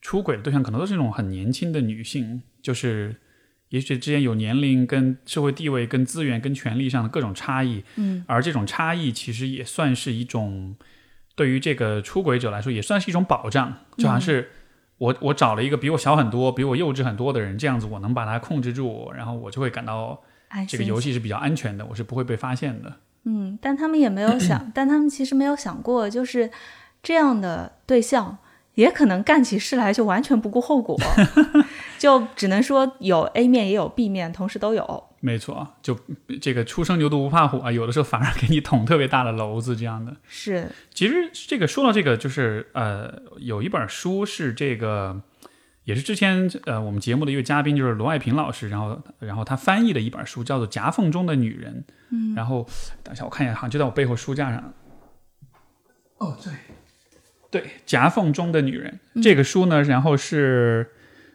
出轨的对象，可能都是那种很年轻的女性，就是。也许之间有年龄、跟社会地位、跟资源、跟权力上的各种差异，嗯，而这种差异其实也算是一种对于这个出轨者来说，也算是一种保障。就好像是我我找了一个比我小很多、比我幼稚很多的人，这样子我能把他控制住，然后我就会感到这个游戏是比较安全的，我是不会被发现的。嗯，但他们也没有想，但他们其实没有想过，就是这样的对象。也可能干起事来就完全不顾后果，就只能说有 A 面也有 B 面，同时都有。没错，就这个初生牛犊不怕虎啊，有的时候反而给你捅特别大的娄子，这样的。是，其实这个说到这个，就是呃，有一本书是这个，也是之前呃我们节目的一位嘉宾，就是罗爱平老师，然后然后他翻译的一本书，叫做《夹缝中的女人》。嗯，然后等一下我看一下，好像就在我背后书架上。哦，对。对，夹缝中的女人这个书呢，然后是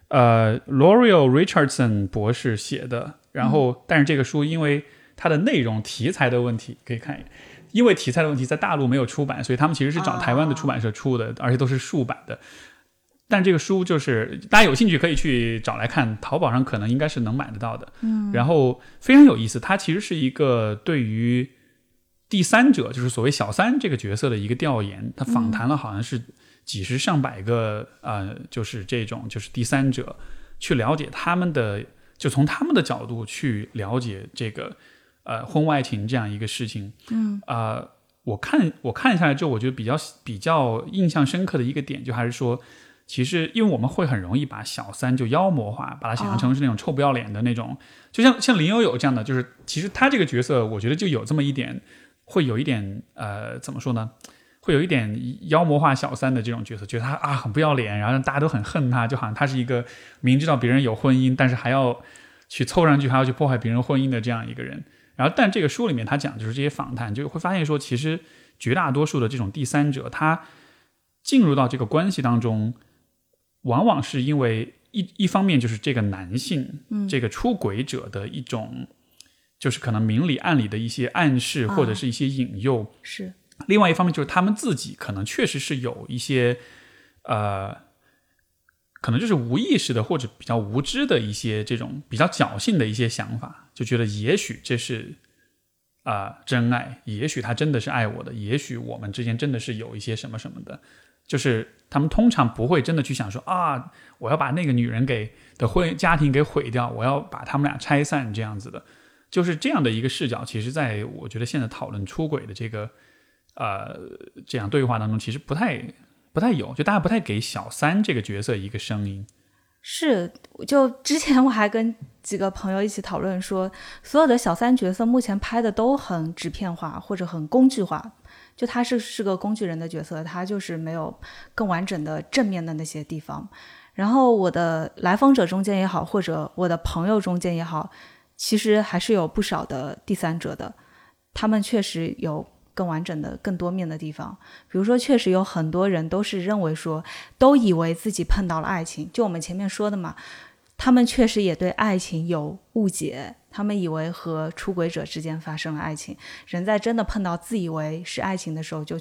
呃 L'Oreal Richardson 博士写的，然后但是这个书因为它的内容题材的问题，可以看一眼，因为题材的问题，在大陆没有出版，所以他们其实是找台湾的出版社出的，而且都是竖版的。但这个书就是大家有兴趣可以去找来看，淘宝上可能应该是能买得到的。嗯，然后非常有意思，它其实是一个对于。第三者就是所谓小三这个角色的一个调研，他访谈了好像是几十上百个呃，就是这种就是第三者，去了解他们的，就从他们的角度去了解这个呃婚外情这样一个事情。嗯啊，我看我看下来之后，我觉得比较比较印象深刻的一个点，就还是说，其实因为我们会很容易把小三就妖魔化，把它想象成是那种臭不要脸的那种，就像像林有有这样的，就是其实他这个角色，我觉得就有这么一点。会有一点呃，怎么说呢？会有一点妖魔化小三的这种角色，觉得他啊很不要脸，然后大家都很恨他，就好像他是一个明知道别人有婚姻，但是还要去凑上去，还要去破坏别人婚姻的这样一个人。然后，但这个书里面他讲就是这些访谈，就会发现说，其实绝大多数的这种第三者，他进入到这个关系当中，往往是因为一一方面就是这个男性，嗯这个出轨者的一种。就是可能明里暗里的一些暗示或者是一些引诱，是。另外一方面就是他们自己可能确实是有一些，呃，可能就是无意识的或者比较无知的一些这种比较侥幸的一些想法，就觉得也许这是，啊、真爱，也许他真的是爱我的，也许我们之间真的是有一些什么什么的，就是他们通常不会真的去想说啊，我要把那个女人给的婚家庭给毁掉，我要把他们俩拆散这样子的，就是这样的一个视角。其实，在我觉得现在讨论出轨的这个呃这样对话当中，其实不太不太有，就大家不太给小三这个角色一个声音。是，就之前我还跟几个朋友一起讨论说，所有的小三角色目前拍的都很纸片化或者很工具化，就他是是个工具人的角色，他就是没有更完整的正面的那些地方。然后我的来访者中间也好，或者我的朋友中间也好，其实还是有不少的第三者的，他们确实有更完整的、更多面的地方。比如说，确实有很多人都是认为说，都以为自己碰到了爱情，就我们前面说的嘛，他们确实也对爱情有误解，他们以为和出轨者之间发生了爱情。人在真的碰到自以为是爱情的时候，就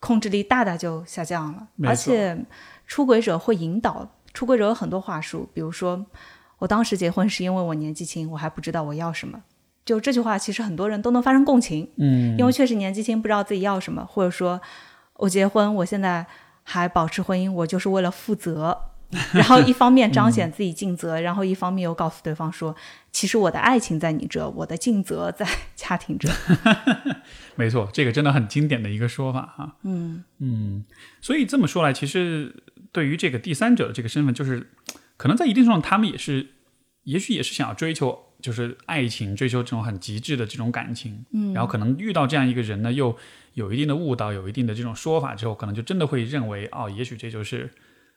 控制力大大就下降了，而且出轨者会引导，出轨者有很多话术，比如说，我当时结婚是因为我年纪轻，我还不知道我要什么。就这句话，其实很多人都能发生共情，嗯，因为确实年纪轻，不知道自己要什么，或者说，我结婚，我现在还保持婚姻，我就是为了负责。然后一方面彰显自己尽责，然后一方面又告诉对方说，其实我的爱情在你这，我的尽责在家庭这。没错，这个真的很经典的一个说法哈。嗯嗯，所以这么说来，其实对于这个第三者的这个身份，就是可能在一定程度上，他们也是，也许也是想要追求就是爱情，追求这种很极致的这种感情。嗯，然后可能遇到这样一个人呢，又有一定的误导，有一定的这种说法之后，可能就真的会认为，哦，也许这就是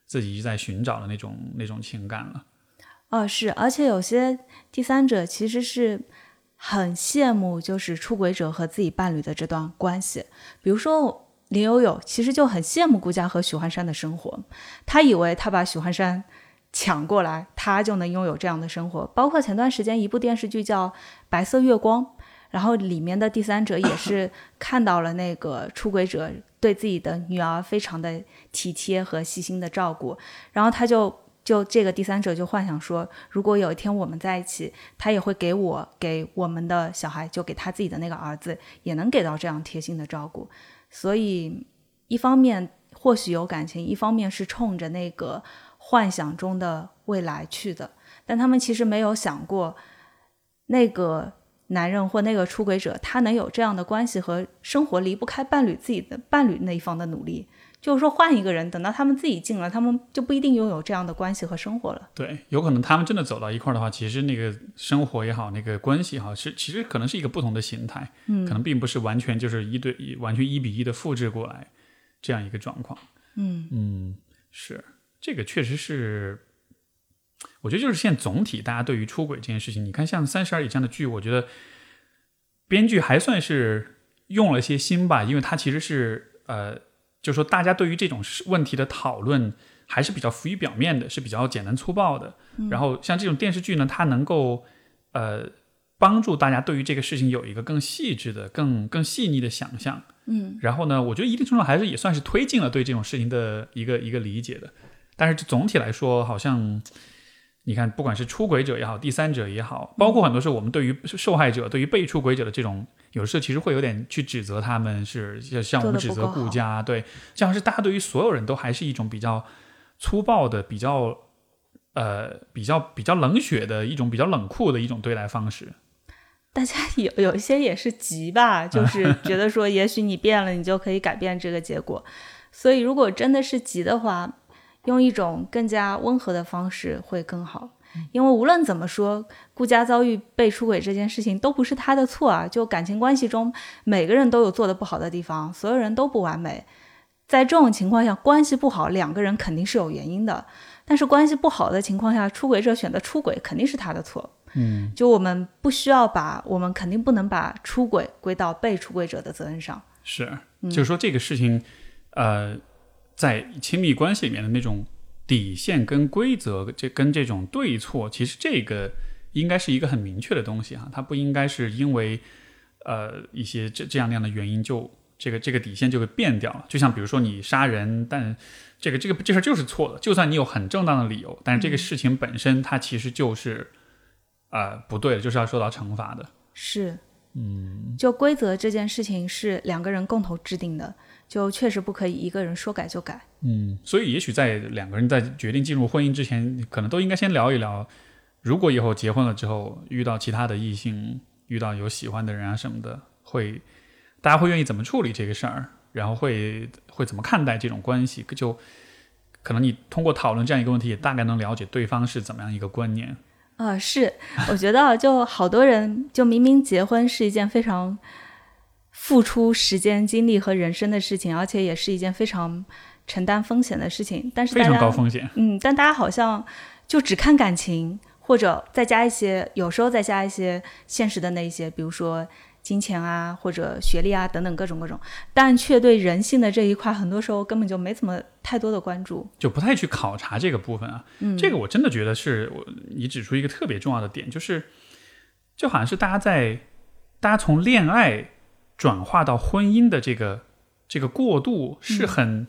自己一直在寻找的那种那种情感了。哦是，而且有些第三者其实是很羡慕，就是出轨者和自己伴侣的这段关系。比如说林有有，其实就很羡慕顾佳和许幻山的生活，他以为他把许幻山抢过来，他就能拥有这样的生活。包括前段时间一部电视剧叫《白色月光》，然后里面的第三者也是看到了那个出轨者对自己的女儿非常的体贴和细心的照顾，然后他就。就这个第三者就幻想说，如果有一天我们在一起，他也会给我给我们的小孩，就给他自己的那个儿子，也能给到这样贴心的照顾。所以，一方面或许有感情，一方面是冲着那个幻想中的未来去的，但他们其实没有想过，那个男人或那个出轨者，他能有这样的关系和生活离不开伴侣自己的伴侣那一方的努力。就是说，换一个人，等到他们自己进了，他们就不一定拥有这样的关系和生活了。对，有可能他们真的走到一块儿的话，其实那个生活也好，那个关系也好，是其实可能是一个不同的形态，嗯可能并不是完全就是一对一，完全一比一的复制过来这样一个状况。嗯嗯，是这个确实是，我觉得就是现在总体大家对于出轨这件事情，你看像《三十而已》这样的剧，我觉得编剧还算是用了些心吧，因为他其实是呃，就说大家对于这种事问题的讨论还是比较浮于表面的，是比较简单粗暴的。然后像这种电视剧呢，它能够呃帮助大家对于这个事情有一个更细致的、更更细腻的想象。嗯然后呢，我觉得一定程度上还是也算是推进了对这种事情的一个一个理解的。但是总体来说，好像你看，不管是出轨者也好，第三者也好，包括很多时候我们对于受害者、对于被出轨者的这种，有时候其实会有点去指责他们是，像像我们指责顾家，对，这样是大家对于所有人都还是一种比较粗暴的、比较呃比较比较冷血的一种比较冷酷的一种对待方式。大家有有一些也是急吧，就 是觉得说，也许你变了，你就可以改变这个结果。所以，如果真的是急的话，用一种更加温和的方式会更好。因为无论怎么说，顾家遭遇被出轨这件事情都不是他的错啊。就感情关系中，每个人都有做的不好的地方，所有人都不完美。在这种情况下，关系不好，两个人肯定是有原因的。但是关系不好的情况下，出轨者选择出轨，肯定是他的错。嗯，就我们不需要把，我们肯定不能把出轨归到被出轨者的责任上。是，就是说这个事情，呃，在亲密关系里面的那种底线跟规则，这跟这种对错，其实这个应该是一个很明确的东西哈，它不应该是因为呃一些这这样那样的原因就这个这个底线就给变掉了。就像比如说你杀人，但这个这个这事儿就是错的，就算你有很正当的理由，但是这个事情本身它其实就是呃不对的，就是要受到惩罚的。是，嗯，就规则这件事情是两个人共同制定的，就确实不可以一个人说改就改。嗯，所以也许在两个人在决定进入婚姻之前，可能都应该先聊一聊，如果以后结婚了之后遇到其他的异性，遇到有喜欢的人啊什么的，会大家会愿意怎么处理这个事儿，然后会会怎么看待这种关系？就可能你通过讨论这样一个问题，也大概能了解对方是怎么样一个观念。啊，是，我觉得就好多人就明明结婚是一件非常付出时间、精力和人生的事情，而且也是一件非常承担风险的事情，但是非常高风险。嗯，但大家好像就只看感情，或者再加一些，有时候再加一些现实的那一些，比如说。金钱啊，或者学历啊，等等各种各种，但却对人性的这一块，很多时候根本就没怎么太多的关注，就不太去考察这个部分啊。嗯，这个我真的觉得是我你指出一个特别重要的点，就是就好像是大家在大家从恋爱转化到婚姻的这个这个过渡是很。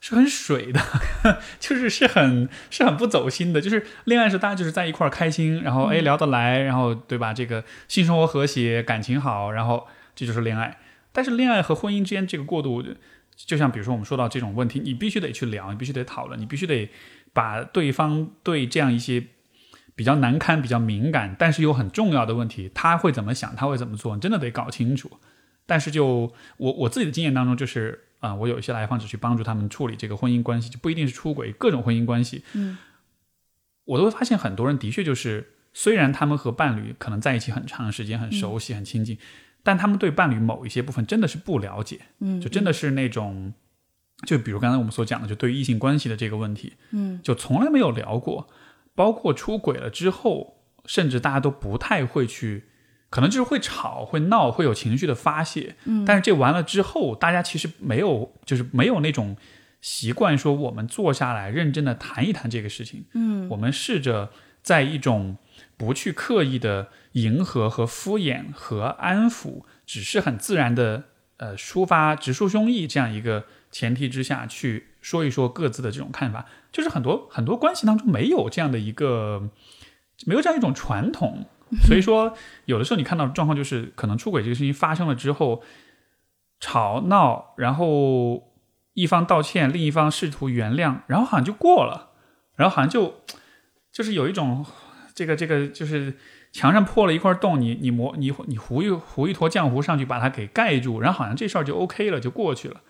是很水的，就是是很是很不走心的。就是恋爱时大家就是在一块儿开心，然后哎聊得来，然后对吧？这个性生活和谐，感情好，然后这就是恋爱。但是恋爱和婚姻之间这个过渡，就像比如说我们说到这种问题，你必须得去聊，你必须得讨论，你必须得把对方对这样一些比较难堪、比较敏感，但是又很重要的问题，他会怎么想，他会怎么做，你真的得搞清楚。但是就我我自己的经验当中，就是。啊，我有一些来访者去帮助他们处理这个婚姻关系，就不一定是出轨，各种婚姻关系。嗯，我都会发现很多人的确就是，虽然他们和伴侣可能在一起很长时间，很熟悉，很亲近，但他们对伴侣某一些部分真的是不了解。嗯，就真的是那种，就比如刚才我们所讲的，就对于异性关系的这个问题，嗯，就从来没有聊过，包括出轨了之后，甚至大家都不太会去。可能就是会吵、会闹、会有情绪的发泄，嗯，但是这完了之后，大家其实没有，就是没有那种习惯说我们坐下来认真的谈一谈这个事情，嗯，我们试着在一种不去刻意的迎合和敷衍和安抚，只是很自然的呃抒发、直抒胸臆这样一个前提之下去说一说各自的这种看法，就是很多很多关系当中没有这样的一个没有这样一种传统。所以说，有的时候你看到的状况就是，可能出轨这个事情发生了之后，吵闹，然后一方道歉，另一方试图原谅，然后好像就过了，然后好像就就是有一种这个这个就是墙上破了一块洞，你你磨你你糊一糊一坨浆糊上去把它给盖住，然后好像这事儿就 OK 了，就过去了。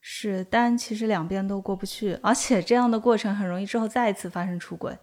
是，但其实两边都过不去，而且这样的过程很容易之后再一次发生出轨。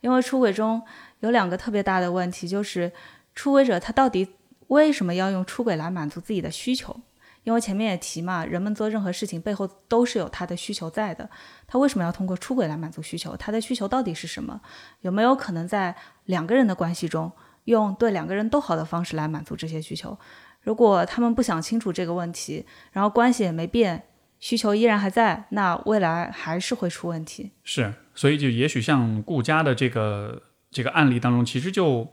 因为出轨中有两个特别大的问题，就是出轨者他到底为什么要用出轨来满足自己的需求？因为前面也提嘛，人们做任何事情背后都是有他的需求在的。他为什么要通过出轨来满足需求？他的需求到底是什么？有没有可能在两个人的关系中，用对两个人都好的方式来满足这些需求？如果他们不想清楚这个问题，然后关系也没变。需求依然还在，那未来还是会出问题。是，所以就也许像顾家的这个这个案例当中，其实就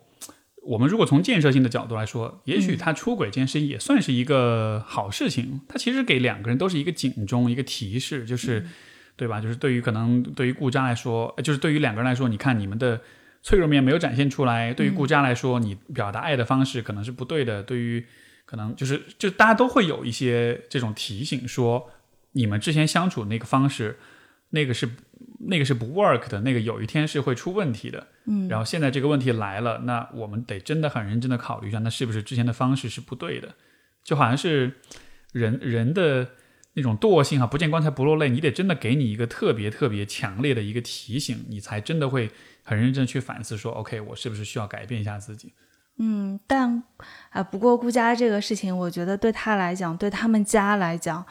我们如果从建设性的角度来说，也许他出轨这件事情也算是一个好事情。他其实给两个人都是一个警钟，一个提示，就是对吧？就是对于可能对于顾家来说，就是对于两个人来说，你看你们的脆弱面没有展现出来。对于顾家来说，你表达爱的方式可能是不对的。对于可能就是就大家都会有一些这种提醒说。你们之前相处那个方式，那个是那个是不 work 的，那个有一天是会出问题的。嗯，然后现在这个问题来了，那我们得真的很认真的考虑一下，那是不是之前的方式是不对的？就好像是人人的那种惰性啊，不见棺材不落泪，你得真的给你一个特别特别强烈的一个提醒，你才真的会很认真去反思，说 OK，我是不是需要改变一下自己？嗯，但啊，不过顾家这个事情，我觉得对他来讲，对他们家来讲。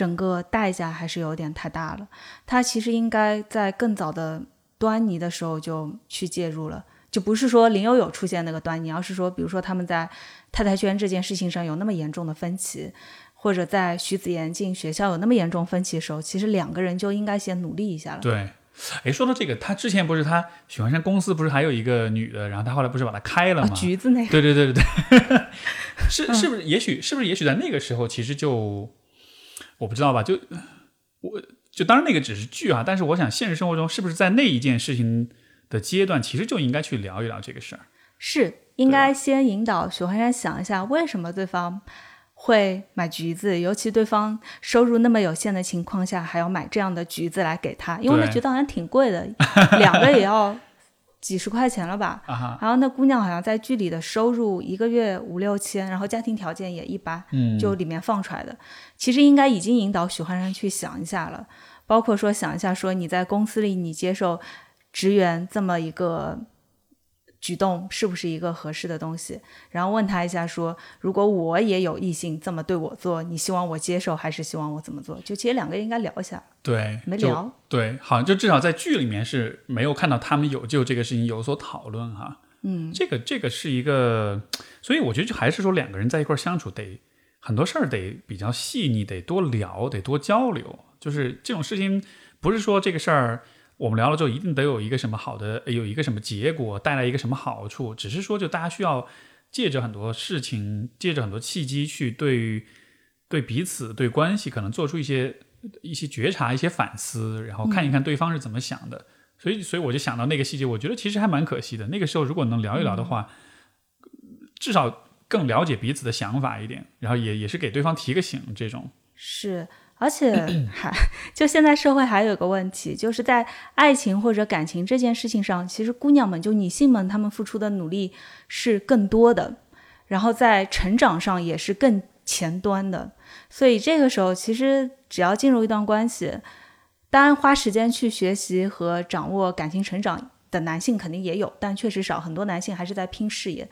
整个代价还是有点太大了，他其实应该在更早的端倪的时候就去介入了，就不是说林有有出现那个端倪，而是说，比如说他们在太太圈这件事情上有那么严重的分歧，或者在徐子言进学校有那么严重分歧的时候，其实两个人就应该先努力一下了。对，哎，说到这个，他之前不是他许幻山公司不是还有一个女的，然后他后来不是把她开了吗？橘子那个？对对对对对，是是不是？也许是不是？也许在那个时候，其实就。我不知道吧，就我就当然那个只是剧啊，但是我想现实生活中是不是在那一件事情的阶段，其实就应该去聊一聊这个事儿。是应该先引导许幻山想一下，为什么对方会买橘子，尤其对方收入那么有限的情况下，还要买这样的橘子来给他，因为那橘子好像挺贵的，两个也要 几十块钱了吧。然后那姑娘好像在剧里的收入一个月五六千，然后家庭条件也一般，嗯，就里面放出来的。其实应该已经引导许幻山去想一下了，包括说想一下说你在公司里你接受职员这么一个举动是不是一个合适的东西，然后问他一下说，如果我也有异性这么对我做，你希望我接受还是希望我怎么做？就其实两个人应该聊一下，对，没聊。对，好像就至少在剧里面是没有看到他们有就这个事情有所讨论哈。嗯，这个这个是一个，所以我觉得就还是说两个人在一块相处得很多事儿得比较细腻，得多聊，得多交流。就是这种事情不是说这个事儿我们聊了之后一定得有一个什么好的，有一个什么结果，带来一个什么好处，只是说就大家需要借着很多事情，借着很多契机去对对彼此对关系可能做出一些一些觉察、一些反思，然后看一看对方是怎么想的。所以，所以我就想到那个细节，我觉得其实还蛮可惜的。那个时候如果能聊一聊的话，至少更了解彼此的想法一点，然后也也是给对方提个醒。这种是，而且还就现在社会还有一个问题，就是在爱情或者感情这件事情上，其实姑娘们就女性们她们付出的努力是更多的，然后在成长上也是更前端的。所以这个时候，其实只要进入一段关系，当然花时间去学习和掌握感情成长的男性肯定也有，但确实少，很多男性还是在拼事业。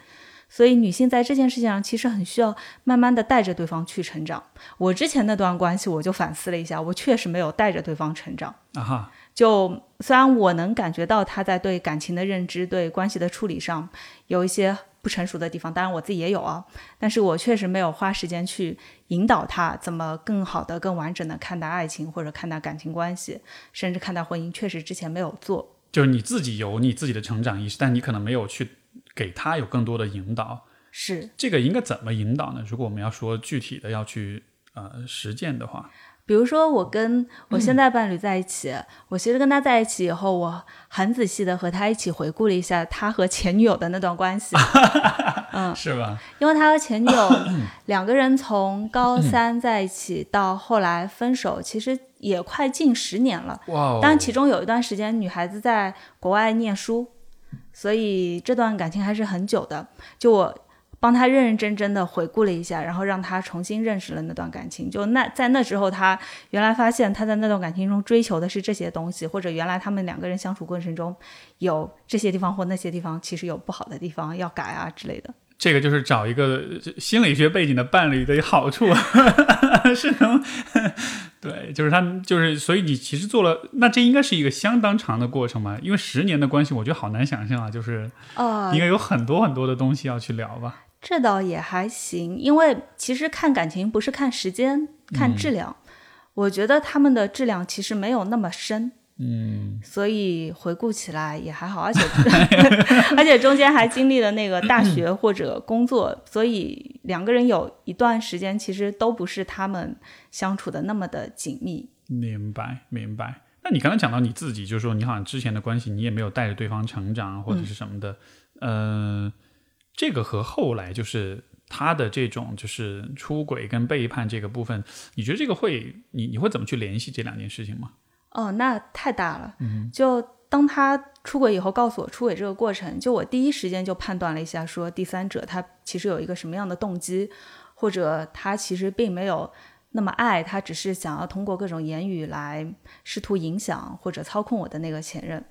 所以女性在这件事情上其实很需要慢慢的带着对方去成长。我之前那段关系，我就反思了一下，我确实没有带着对方成长。啊哈，就虽然我能感觉到他在对感情的认知、对关系的处理上有一些不成熟的地方，当然我自己也有啊，但是我确实没有花时间去引导他怎么更好的、更完整的看待爱情或者看待感情关系，甚至看待婚姻，确实之前没有做。就是你自己有你自己的成长意识，但你可能没有去给他有更多的引导。是，这个应该怎么引导呢？如果我们要说具体的要去呃实践的话，比如说我跟我现在伴侣在一起，我其实跟他在一起以后，我很仔细的和他一起回顾了一下他和前女友的那段关系。嗯，是吧？因为他和前女友两个人从高三在一起到后来分手，其实也快近十年了。哇哦，当然，其中有一段时间女孩子在国外念书，所以这段感情还是很久的。就我帮他认认真真的回顾了一下，然后让他重新认识了那段感情。就那在那时候，他原来发现他在那段感情中追求的是这些东西，或者原来他们两个人相处过程中有这些地方或那些地方其实有不好的地方要改啊之类的。这个就是找一个心理学背景的伴侣的好处，是能 对，就是他就是，所以你其实做了，那这应该是一个相当长的过程嘛，因为十年的关系，我觉得好难想象啊，就是呃应，该有很多很多的东西要去聊吧。这倒也还行，因为其实看感情不是看时间，看质量。我觉得他们的质量其实没有那么深，嗯，所以回顾起来也还好，而且 而且中间还经历了那个大学或者工作，所以两个人有一段时间其实都不是他们相处的那么的紧密。明白明白。那你刚才讲到你自己，就是说你好像之前的关系，你也没有带着对方成长或者是什么的，呃，这个和后来就是他的这种就是出轨跟背叛这个部分，你觉得这个会你你会怎么去联系这两件事情吗？哦，那太大了。就当他出轨以后，告诉我出轨这个过程，就我第一时间就判断了一下，说第三者他其实有一个什么样的动机，或者他其实并没有那么爱，他只是想要通过各种言语来试图影响或者操控我的那个前任。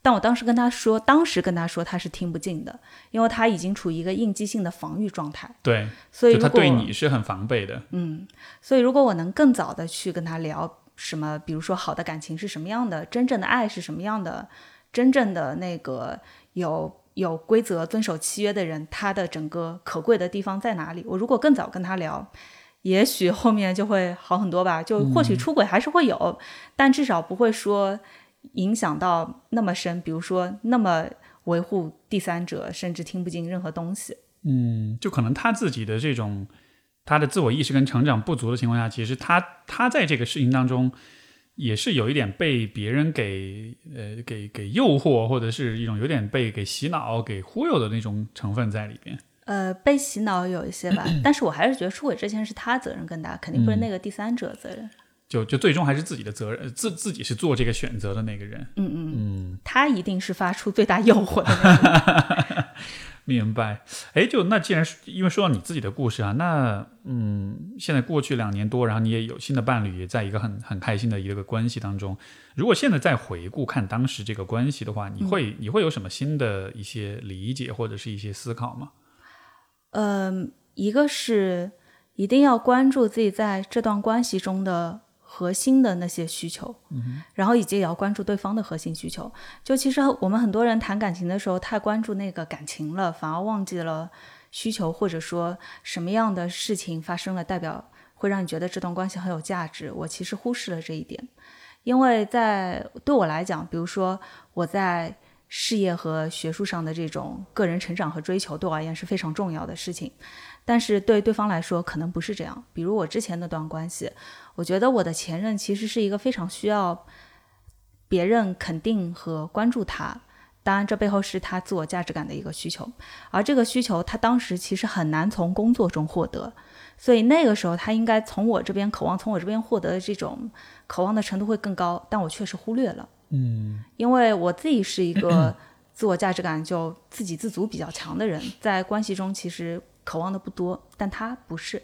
但我当时跟他说，当时跟他说他是听不进的，因为他已经处于一个应激性的防御状态，对，所以他对你是很防备的。嗯，所以如果我能更早的去跟他聊什么，比如说好的感情是什么样的，真正的爱是什么样的，真正的那个有有规则、遵守契约的人，他的整个可贵的地方在哪里？我如果更早跟他聊，也许后面就会好很多吧。就或许出轨还是会有，但至少不会说影响到那么深，比如说那么维护第三者，甚至听不进任何东西。嗯，就可能他自己的这种他的自我意识跟成长不足的情况下，其实他他在这个事情当中也是有一点被别人给呃给给诱惑，或者是一种有点被给洗脑、给忽悠的那种成分在里边。呃，被洗脑有一些吧，但是我还是觉得出轨这件事他责任更大，肯定不是那个第三者责任。就就最终还是自己的责任，自自己是做这个选择的那个人。嗯嗯嗯，他一定是发出最大诱惑的那个。明白。哎，就那既然是因为说到你自己的故事啊，那嗯，现在过去两年多，然后你也有新的伴侣，也在一个很很开心的一个关系当中。如果现在再回顾看当时这个关系的话，你会你会有什么新的一些理解或者是一些思考吗？嗯，一个是一定要关注自己在这段关系中的核心的那些需求，然后以及也要关注对方的核心需求。就其实我们很多人谈感情的时候太关注那个感情了，反而忘记了需求，或者说什么样的事情发生了，代表会让你觉得这段关系很有价值。我其实忽视了这一点，因为在对我来讲，比如说我在。事业和学术上的这种个人成长和追求，对我而言是非常重要的事情，但是对对方来说可能不是这样。比如我之前那段关系，我觉得我的前任其实是一个非常需要别人肯定和关注他，当然这背后是他自我价值感的一个需求，而这个需求他当时其实很难从工作中获得，所以那个时候他应该从我这边渴望从我这边获得的这种渴望的程度会更高，但我确实忽略了。嗯，因为我自己是一个 自我价值感就自给自足比较强的人，在关系中其实渴望的不多，但他不是。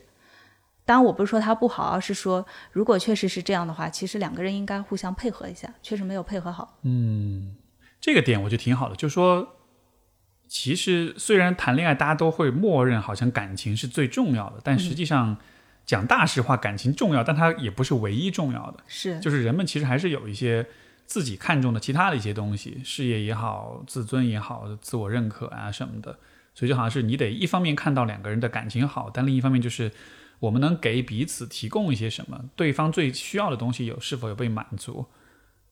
当然，我不是说他不好，而是说如果确实是这样的话，其实两个人应该互相配合一下，确实没有配合好。嗯，这个点我觉得挺好的，就是说，其实虽然谈恋爱大家都会默认好像感情是最重要的，但实际上讲大实话，感情重要，但它也不是唯一重要的。是，就是人们其实还是有一些。自己看重的其他的一些东西，事业也好，自尊也好，自我认可啊什么的，所以就好像是你得一方面看到两个人的感情好，但另一方面就是我们能给彼此提供一些什么，对方最需要的东西有是否有被满足？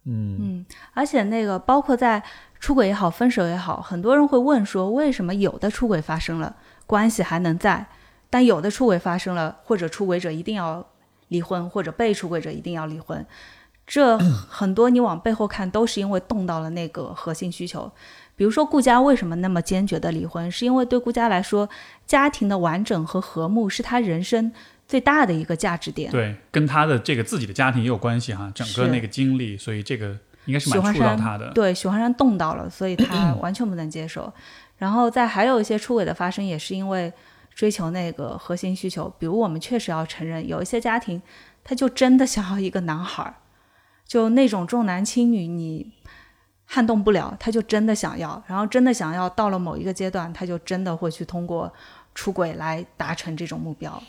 嗯嗯，而且那个包括在出轨也好，分手也好，很多人会问说，为什么有的出轨发生了，关系还能在，但有的出轨发生了，或者出轨者一定要离婚，或者被出轨者一定要离婚？这很多你往背后看，都是因为动到了那个核心需求。比如说顾佳为什么那么坚决的离婚，是因为对顾佳来说，家庭的完整和和睦是他人生最大的一个价值点。对，跟他的这个自己的家庭也有关系哈，整个那个经历，所以这个应该是蛮触到他的。对，许幻山动到了，所以他 完全不能接受。然后再还有一些出轨的发生，也是因为追求那个核心需求。比如我们确实要承认，有一些家庭他就真的想要一个男孩儿。就那种重男轻女，你撼动不了，他就真的想要，然后真的想要，到了某一个阶段，他就真的会去通过出轨来达成这种目标。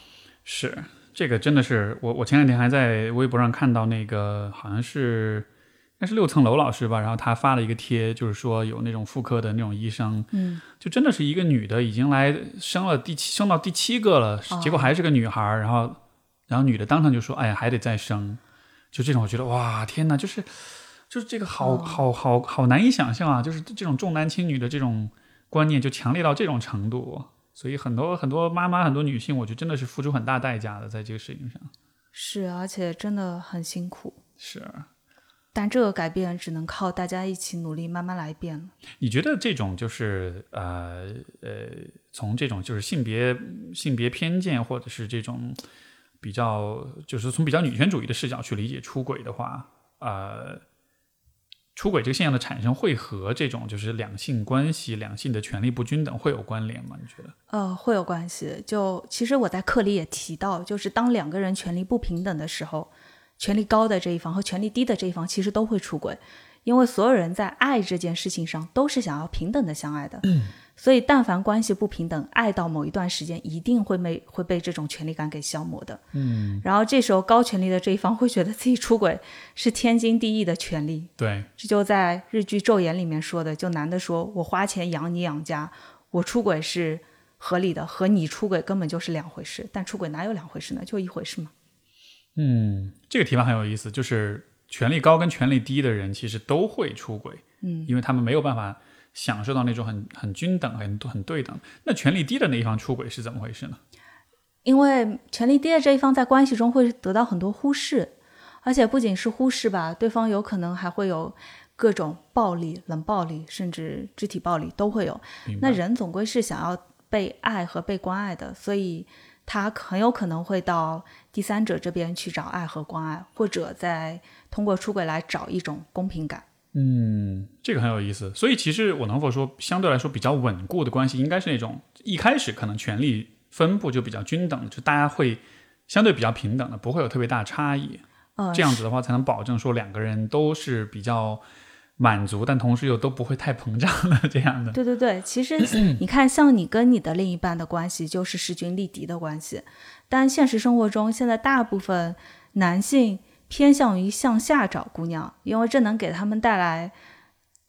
是这个，真的是我，我前两天还在微博上看到那个，好像是应该是六层楼老师吧，然后他发了一个贴，就是说有那种妇科的那种医生，嗯，就真的是一个女的，已经来生了第七，生到第七个了，结果还是个女孩，然后然后女的当场就说：“哎呀，还得再生。”就这种，我觉得哇，天哪，就是，就是这个好好好好难以想象啊！就是这种重男轻女的这种观念，就强烈到这种程度，所以很多很多妈妈，很多女性，我觉得真的是付出很大代价的，在这个事情上。是，而且真的很辛苦。是，但这个改变只能靠大家一起努力，慢慢来变了。你觉得这种就是呃呃，从这种就是性别性别偏见，或者是这种。比较就是从比较女权主义的视角去理解出轨的话，呃，出轨这个现象的产生会和这种就是两性关系、两性的权利不均等会有关联吗？你觉得？呃，会有关系。就其实我在课里也提到，就是当两个人权利不平等的时候，权力高的这一方和权力低的这一方其实都会出轨，因为所有人在爱这件事情上都是想要平等的相爱的。所以，但凡关系不平等，爱到某一段时间，一定会被会被这种权力感给消磨的。嗯，然后这时候高权力的这一方会觉得自己出轨是天经地义的权利。对，这就在日剧《昼颜》里面说的，就男的说：“我花钱养你养家，我出轨是合理的，和你出轨根本就是两回事。但出轨哪有两回事呢？就一回事嘛。”嗯，这个提法很有意思，就是权力高跟权力低的人其实都会出轨。嗯，因为他们没有办法。享受到那种很很均等、很很对等。那权力低的那一方出轨是怎么回事呢？因为权力低的这一方在关系中会得到很多忽视，而且不仅是忽视吧，对方有可能还会有各种暴力、冷暴力，甚至肢体暴力都会有。那人总归是想要被爱和被关爱的，所以他很有可能会到第三者这边去找爱和关爱，或者在通过出轨来找一种公平感。嗯，这个很有意思。所以其实我能否说，相对来说比较稳固的关系，应该是那种一开始可能权力分布就比较均等，就大家会相对比较平等的，不会有特别大差异。嗯，这样子的话，才能保证说两个人都是比较满足，但同时又都不会太膨胀的这样的。对对对，其实 你看，像你跟你的另一半的关系就是势均力敌的关系，但现实生活中，现在大部分男性偏向于向下找姑娘，因为这能给他们带来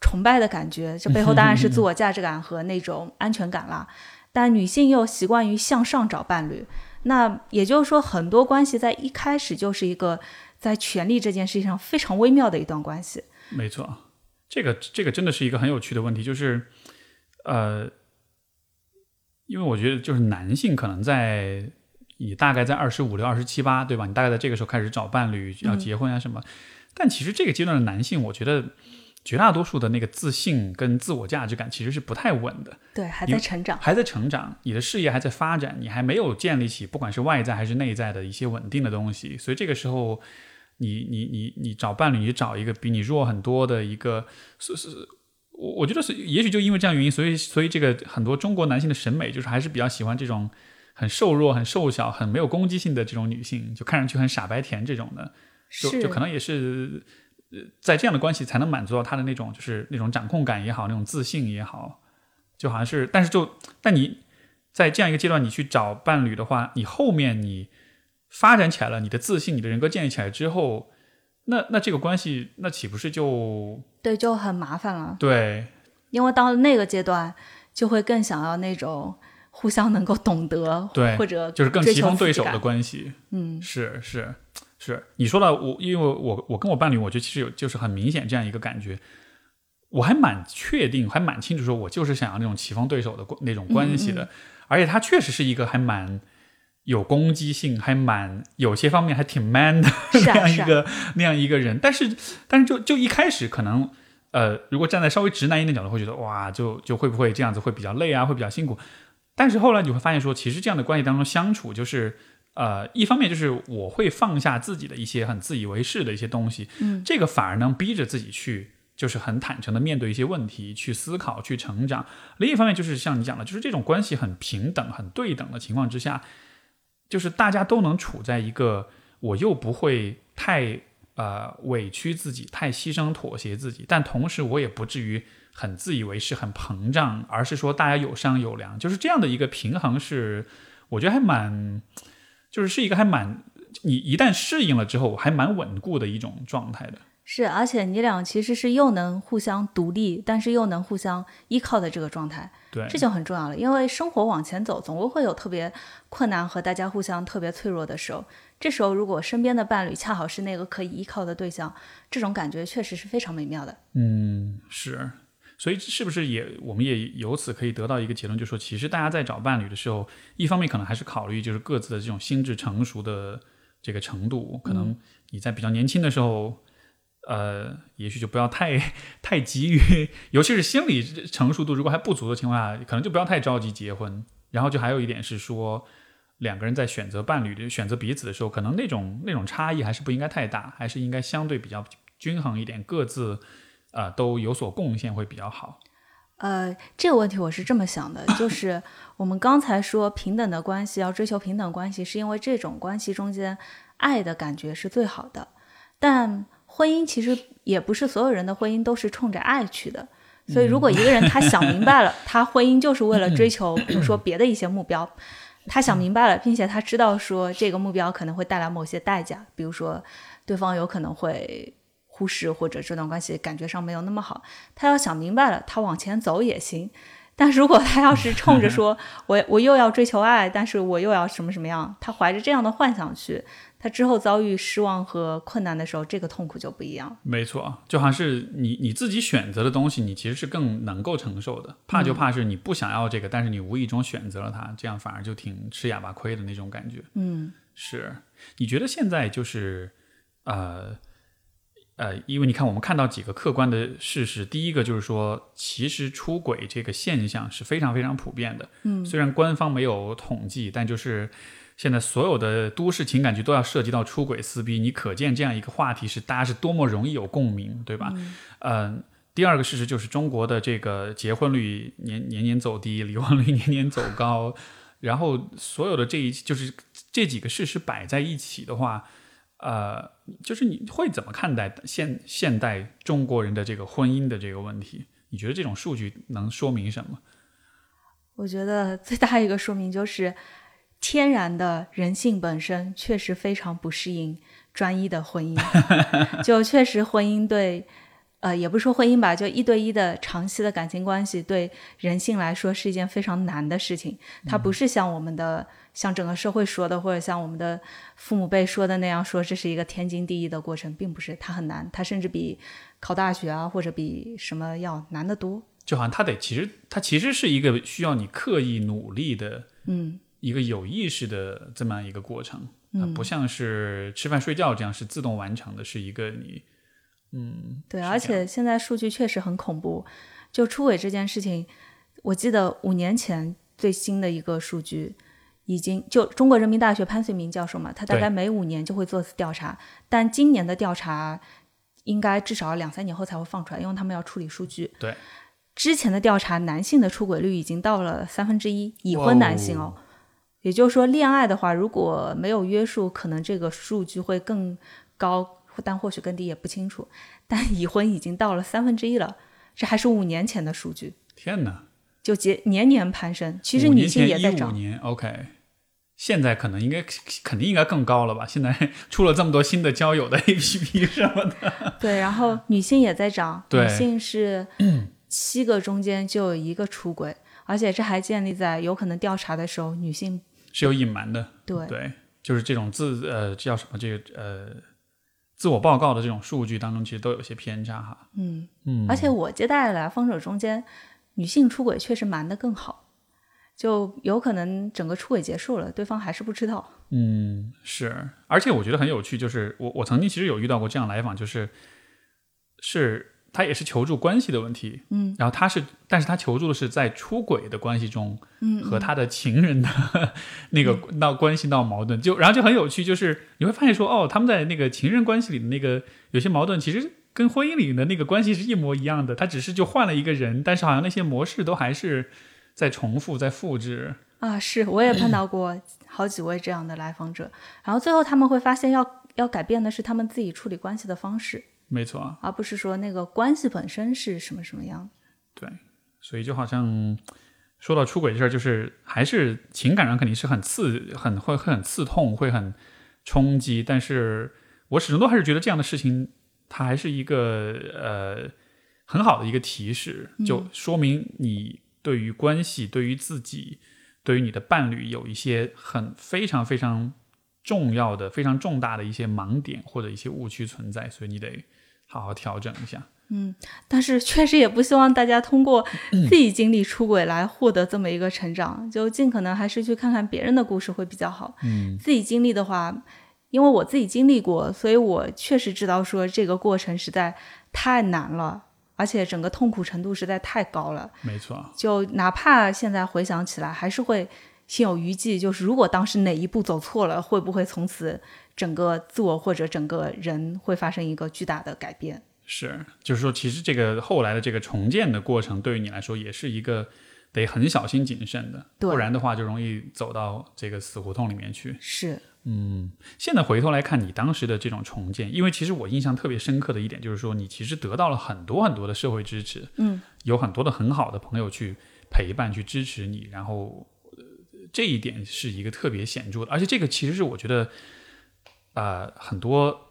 崇拜的感觉，这背后当然是自我价值感和那种安全感啦。但女性又习惯于向上找伴侣，那也就是说，很多关系在一开始就是一个在权力这件事情上非常微妙的一段关系。没错，这个这个真的是一个很有趣的问题，就是呃，因为我觉得就是男性可能在你大概在二十五六、二十七八，对吧？你大概在这个时候开始找伴侣，要结婚啊什么。但其实这个阶段的男性，我觉得绝大多数的那个自信跟自我价值感其实是不太稳的，对，还在成长。还在成长，你的事业还在发展，你还没有建立起不管是外在还是内在的一些稳定的东西，所以这个时候，你你你你找伴侣，你找一个比你弱很多的一个，是是，我我觉得是，也许就因为这样原因，所以所以这个很多中国男性的审美就是还是比较喜欢这种很瘦弱、很瘦小、很没有攻击性的这种女性，就看上去很傻白甜这种的，就就可能也是。呃，在这样的关系才能满足到她的那种，就是那种掌控感也好，那种自信也好，就好像是，但是就，但你在这样一个阶段，你去找伴侣的话，你后面你发展起来了，你的自信、你的人格建立起来之后，那那这个关系，那岂不是就对，就很麻烦了。对因为到了那个阶段，就会更想要那种互相能够懂得，对或者就是更棋逢对手的关系？嗯，是是是，你说到我，因为我我跟我伴侣，我觉得其实有就是很明显这样一个感觉，我还蛮确定，还蛮清楚，说我就是想要那种棋逢对手的关那种关系的，而且他确实是一个还蛮有攻击性，还蛮有些方面还挺 man 的是啊 那样一个那样一个人，但是但是就就一开始可能。呃，如果站在稍微直男一点的角度，会觉得哇，就就会不会这样子会比较累啊，会比较辛苦。但是后来你会发现说，其实这样的关系当中相处，就是呃，一方面就是我会放下自己的一些很自以为是的一些东西，嗯，这个反而能逼着自己去，就是很坦诚的面对一些问题，去思考，去成长。另一方面就是像你讲的，就是这种关系很平等、很对等的情况之下，就是大家都能处在一个我又不会太呃委屈自己，太牺牲妥协自己，但同时我也不至于很自以为是、很膨胀，而是说大家有商有量，就是这样的一个平衡是，我觉得还蛮，就是是一个还蛮，你一旦适应了之后，还蛮稳固的一种状态的。是，而且你俩其实是又能互相独立，但是又能互相依靠的这个状态，对，这就很重要了。因为生活往前走，总会有特别困难和大家互相特别脆弱的时候。这时候，如果身边的伴侣恰好是那个可以依靠的对象，这种感觉确实是非常美妙的。嗯，是，所以是不是也我们也由此可以得到一个结论，就是说，其实大家在找伴侣的时候，一方面可能还是考虑就是各自的这种心智成熟的这个程度，可能你在比较年轻的时候。呃，也许就不要太太急于，尤其是心理成熟度如果还不足的情况下，可能就不要太着急结婚。然后就还有一点是说，两个人在选择伴侣选择彼此的时候，可能那种那种差异还是不应该太大，还是应该相对比较均衡一点，各自呃都有所贡献会比较好。呃，这个问题我是这么想的，就是我们刚才说平等的关系要追求平等关系，是因为这种关系中间爱的感觉是最好的，但婚姻其实也不是所有人的婚姻都是冲着爱去的。所以，如果一个人他想明白了，他婚姻就是为了追求，比如说别的一些目标，他想明白了，并且他知道说这个目标可能会带来某些代价，比如说对方有可能会忽视或者这段关系感觉上没有那么好，他要想明白了，他往前走也行。但如果他要是冲着说 我我又要追求爱，但是我又要什么什么样，他怀着这样的幻想去，他之后遭遇失望和困难的时候，这个痛苦就不一样。没错，就好像是你你自己选择的东西，你其实是更能够承受的。怕就怕是你不想要这个，但是你无意中选择了它，这样反而就挺吃哑巴亏的那种感觉。嗯，是，你觉得现在就是呃呃，因为你看，我们看到几个客观的事实，第一个就是说，其实出轨这个现象是非常非常普遍的。嗯，虽然官方没有统计，但就是现在所有的都市情感剧都要涉及到出轨撕逼，你可见这样一个话题是大家是多么容易有共鸣，对吧？嗯。第二个事实就是中国的这个结婚率年年年走低，离婚率年年走高，然后所有的这一就是这几个事实摆在一起的话，呃，就是你会怎么看待现现代中国人的这个婚姻的这个问题？你觉得这种数据能说明什么？我觉得最大一个说明就是天然的人性本身确实非常不适应专一的婚姻，就确实婚姻对。呃，也不是说婚姻吧，就一对一的长期的感情关系，对人性来说是一件非常难的事情。它不是像我们的，像整个社会说的，或者像我们的父母辈说的那样，说这是一个天经地义的过程，并不是，它很难，它甚至比考大学啊，或者比什么要难得多。就好像它得，其实它其实是一个需要你刻意努力的，嗯，一个有意识的这么样一个过程，嗯，不像是吃饭睡觉这样是自动完成的，是一个你。嗯，对，而且现在数据确实很恐怖。就出轨这件事情，我记得五年前最新的一个数据，已经就中国人民大学潘绥铭教授嘛，他大概每五年就会做次调查，但今年的调查应该至少两三年后才会放出来，因为他们要处理数据。对，之前的调查，男性的出轨率已经到了三分之一，已婚男性哦。也就是说，恋爱的话，如果没有约束，可能这个数据会更高。但或许更低也不清楚，但已婚已经到了三分之一了，这还是五年前的数据。天哪！就节年年攀升，其实女性也在涨。五年，OK，现在可能应该肯定应该更高了吧？现在 出了这么多新的交友的 APP 什么的。对，然后女性也在涨，女性是七个中间就有一个出轨，而且这还建立在有可能调查的时候女性是有隐瞒的。对对，就是这种自呃叫什么这个呃。自我报告的这种数据当中，其实都有些偏差哈。嗯嗯，而且我接待来访者中间，女性出轨确实瞒得更好，就有可能整个出轨结束了，对方还是不知道。嗯，是，而且我觉得很有趣，就是我我曾经其实有遇到过这样来访，就是是。他也是求助关系的问题，嗯，然后他是，但是他求助的是在出轨的关系中，嗯，和他的情人的 那个闹关系闹矛盾，就然后就很有趣，就是你会发现说，哦，他们在那个情人关系里的那个有些矛盾，其实跟婚姻里的那个关系是一模一样的，他只是就换了一个人，但是好像那些模式都还是在重复，在复制。啊，是，我也碰到过好几位这样的来访者，然后最后他们会发现，要要改变的是他们自己处理关系的方式。没错，而不是说那个关系本身是什么什么样。对，所以就好像说到出轨这事儿，就是还是情感上肯定是很刺、很会会很刺痛、会很冲击。但是我始终都还是觉得这样的事情，它还是一个呃很好的一个提示，就说明你对于关系、对于自己、对于你的伴侣有一些很非常非常重要的、非常重大的一些盲点或者一些误区存在，所以你得。好好调整一下，嗯，但是确实也不希望大家通过自己经历出轨来获得这么一个成长，就尽可能还是去看看别人的故事会比较好。嗯，自己经历的话，因为我自己经历过，所以我确实知道说这个过程实在太难了，而且整个痛苦程度实在太高了。没错，就哪怕现在回想起来，还是会心有余悸。就是如果当时哪一步走错了，会不会从此？整个自我或者整个人会发生一个巨大的改变，是，就是说，其实这个后来的这个重建的过程，对于你来说也是一个得很小心谨慎的，不然的话就容易走到这个死胡同里面去。是，嗯，现在回头来看你当时的这种重建，因为其实我印象特别深刻的一点就是说，你其实得到了很多很多的社会支持，嗯，有很多的很好的朋友去陪伴、去支持你，然后这一点是一个特别显著的，而且这个其实是我觉得。呃，很多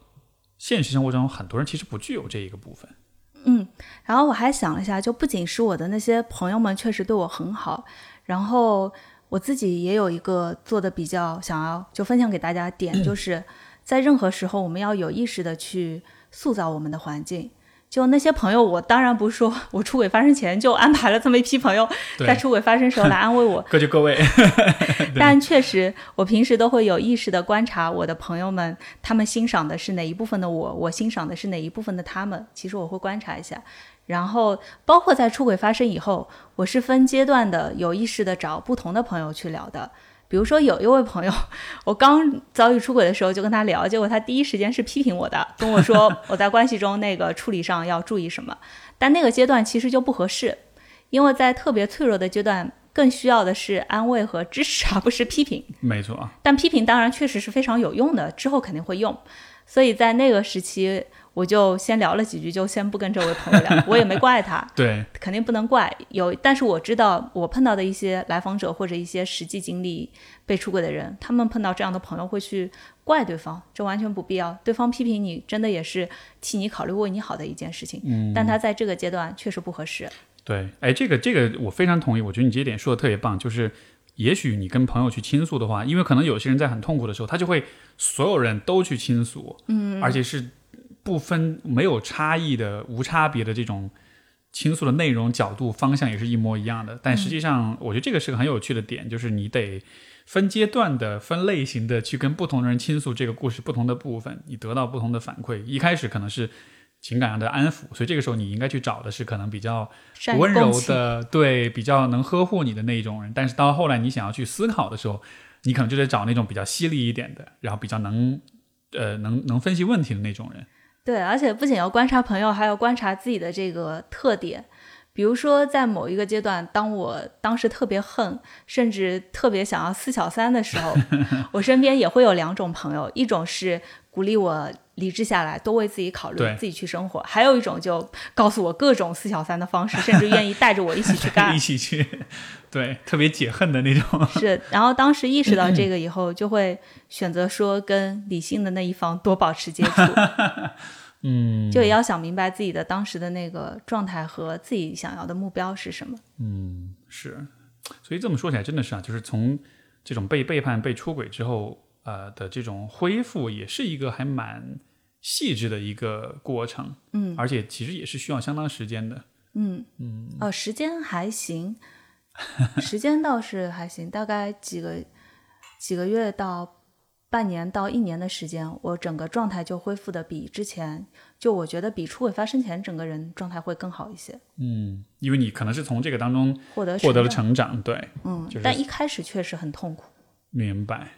现实生活中很多人其实不具有这一个部分。嗯，然后我还想了一下，就不仅是我的那些朋友们确实对我很好，然后我自己也有一个做的比较想要就分享给大家点，就是在任何时候我们要有意识的去塑造我们的环境。就那些朋友，我当然不是说我出轨发生前就安排了这么一批朋友，在出轨发生时候来安慰我。各就各位。但确实，我平时都会有意识的观察我的朋友们，他们欣赏的是哪一部分的我，我欣赏的是哪一部分的他们。其实我会观察一下，然后包括在出轨发生以后，我是分阶段的有意识的找不同的朋友去聊的。比如说有一位朋友，我刚遭遇出轨的时候就跟他聊，结果他第一时间是批评我的，跟我说 我在关系中那个处理上要注意什么。但那个阶段其实就不合适，因为在特别脆弱的阶段，更需要的是安慰和支持，而不是批评。没错。但批评当然确实是非常有用的，之后肯定会用。所以在那个时期。我就先聊了几句，就先不跟这位朋友聊，我也没怪他。对，肯定不能怪有，但是我知道我碰到的一些来访者或者一些实际经历被出轨的人，他们碰到这样的朋友会去怪对方，这完全不必要。对方批评你，真的也是替你考虑、为你好的一件事情。嗯，但他在这个阶段确实不合适。对，哎，这个这个我非常同意。我觉得你这一点说的特别棒，就是也许你跟朋友去倾诉的话，因为可能有些人在很痛苦的时候，他就会所有人都去倾诉，嗯，而且是。不分没有差异的无差别的这种倾诉的内容角度方向也是一模一样的，但实际上我觉得这个是个很有趣的点，就是你得分阶段的、分类型的去跟不同的人倾诉这个故事不同的部分，你得到不同的反馈。一开始可能是情感上的安抚，所以这个时候你应该去找的是可能比较温柔的，对，比较能呵护你的那一种人。但是到后来你想要去思考的时候，你可能就得找那种比较犀利一点的，然后比较能呃能能分析问题的那种人。对，而且不仅要观察朋友，还要观察自己的这个特点。比如说，在某一个阶段，当我当时特别恨，甚至特别想要四小三的时候，我身边也会有两种朋友：一种是鼓励我理智下来，多为自己考虑，自己去生活；还有一种就告诉我各种四小三的方式，甚至愿意带着我一起去干，一起去，对，特别解恨的那种。是，然后当时意识到这个以后，就会选择说跟理性的那一方多保持接触。嗯，就也要想明白自己的当时的那个状态和自己想要的目标是什么。嗯，是，所以这么说起来，真的是啊，就是从这种被背叛、被出轨之后，呃的这种恢复，也是一个还蛮细致的一个过程。嗯，而且其实也是需要相当时间的。嗯嗯，哦，时间还行，时间倒是还行，大概几个几个月到。半年到一年的时间，我整个状态就恢复的比之前，就我觉得比出轨发生前整个人状态会更好一些。嗯，因为你可能是从这个当中获得获得了成长，对，嗯，但一开始确实很痛苦。明白。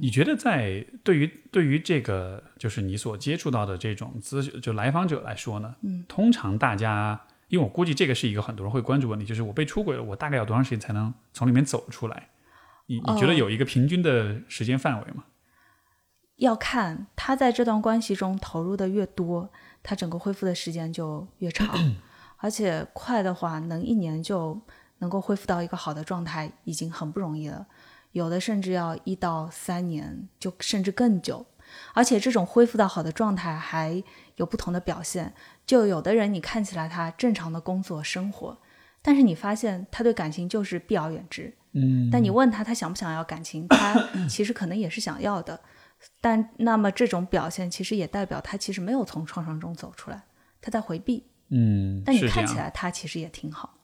你觉得在对于对于这个就是你所接触到的这种咨就来访者来说呢？嗯，通常大家，因为我估计这个是一个很多人会关注问题，就是我被出轨了，我大概要多长时间才能从里面走出来？你你觉得有一个平均的时间范围吗？要看他在这段关系中投入的越多，他整个恢复的时间就越长，而且快的话，能一年就能够恢复到一个好的状态，已经很不容易了。有的甚至要一到三年，就甚至更久。而且这种恢复到好的状态还有不同的表现，就有的人你看起来他正常的工作生活，但是你发现他对感情就是避而远之。嗯，但你问他他想不想要感情，他 其实可能也是想要的。但那么这种表现其实也代表他其实没有从创伤中走出来，他在回避。嗯，但你看起来他其实也挺好。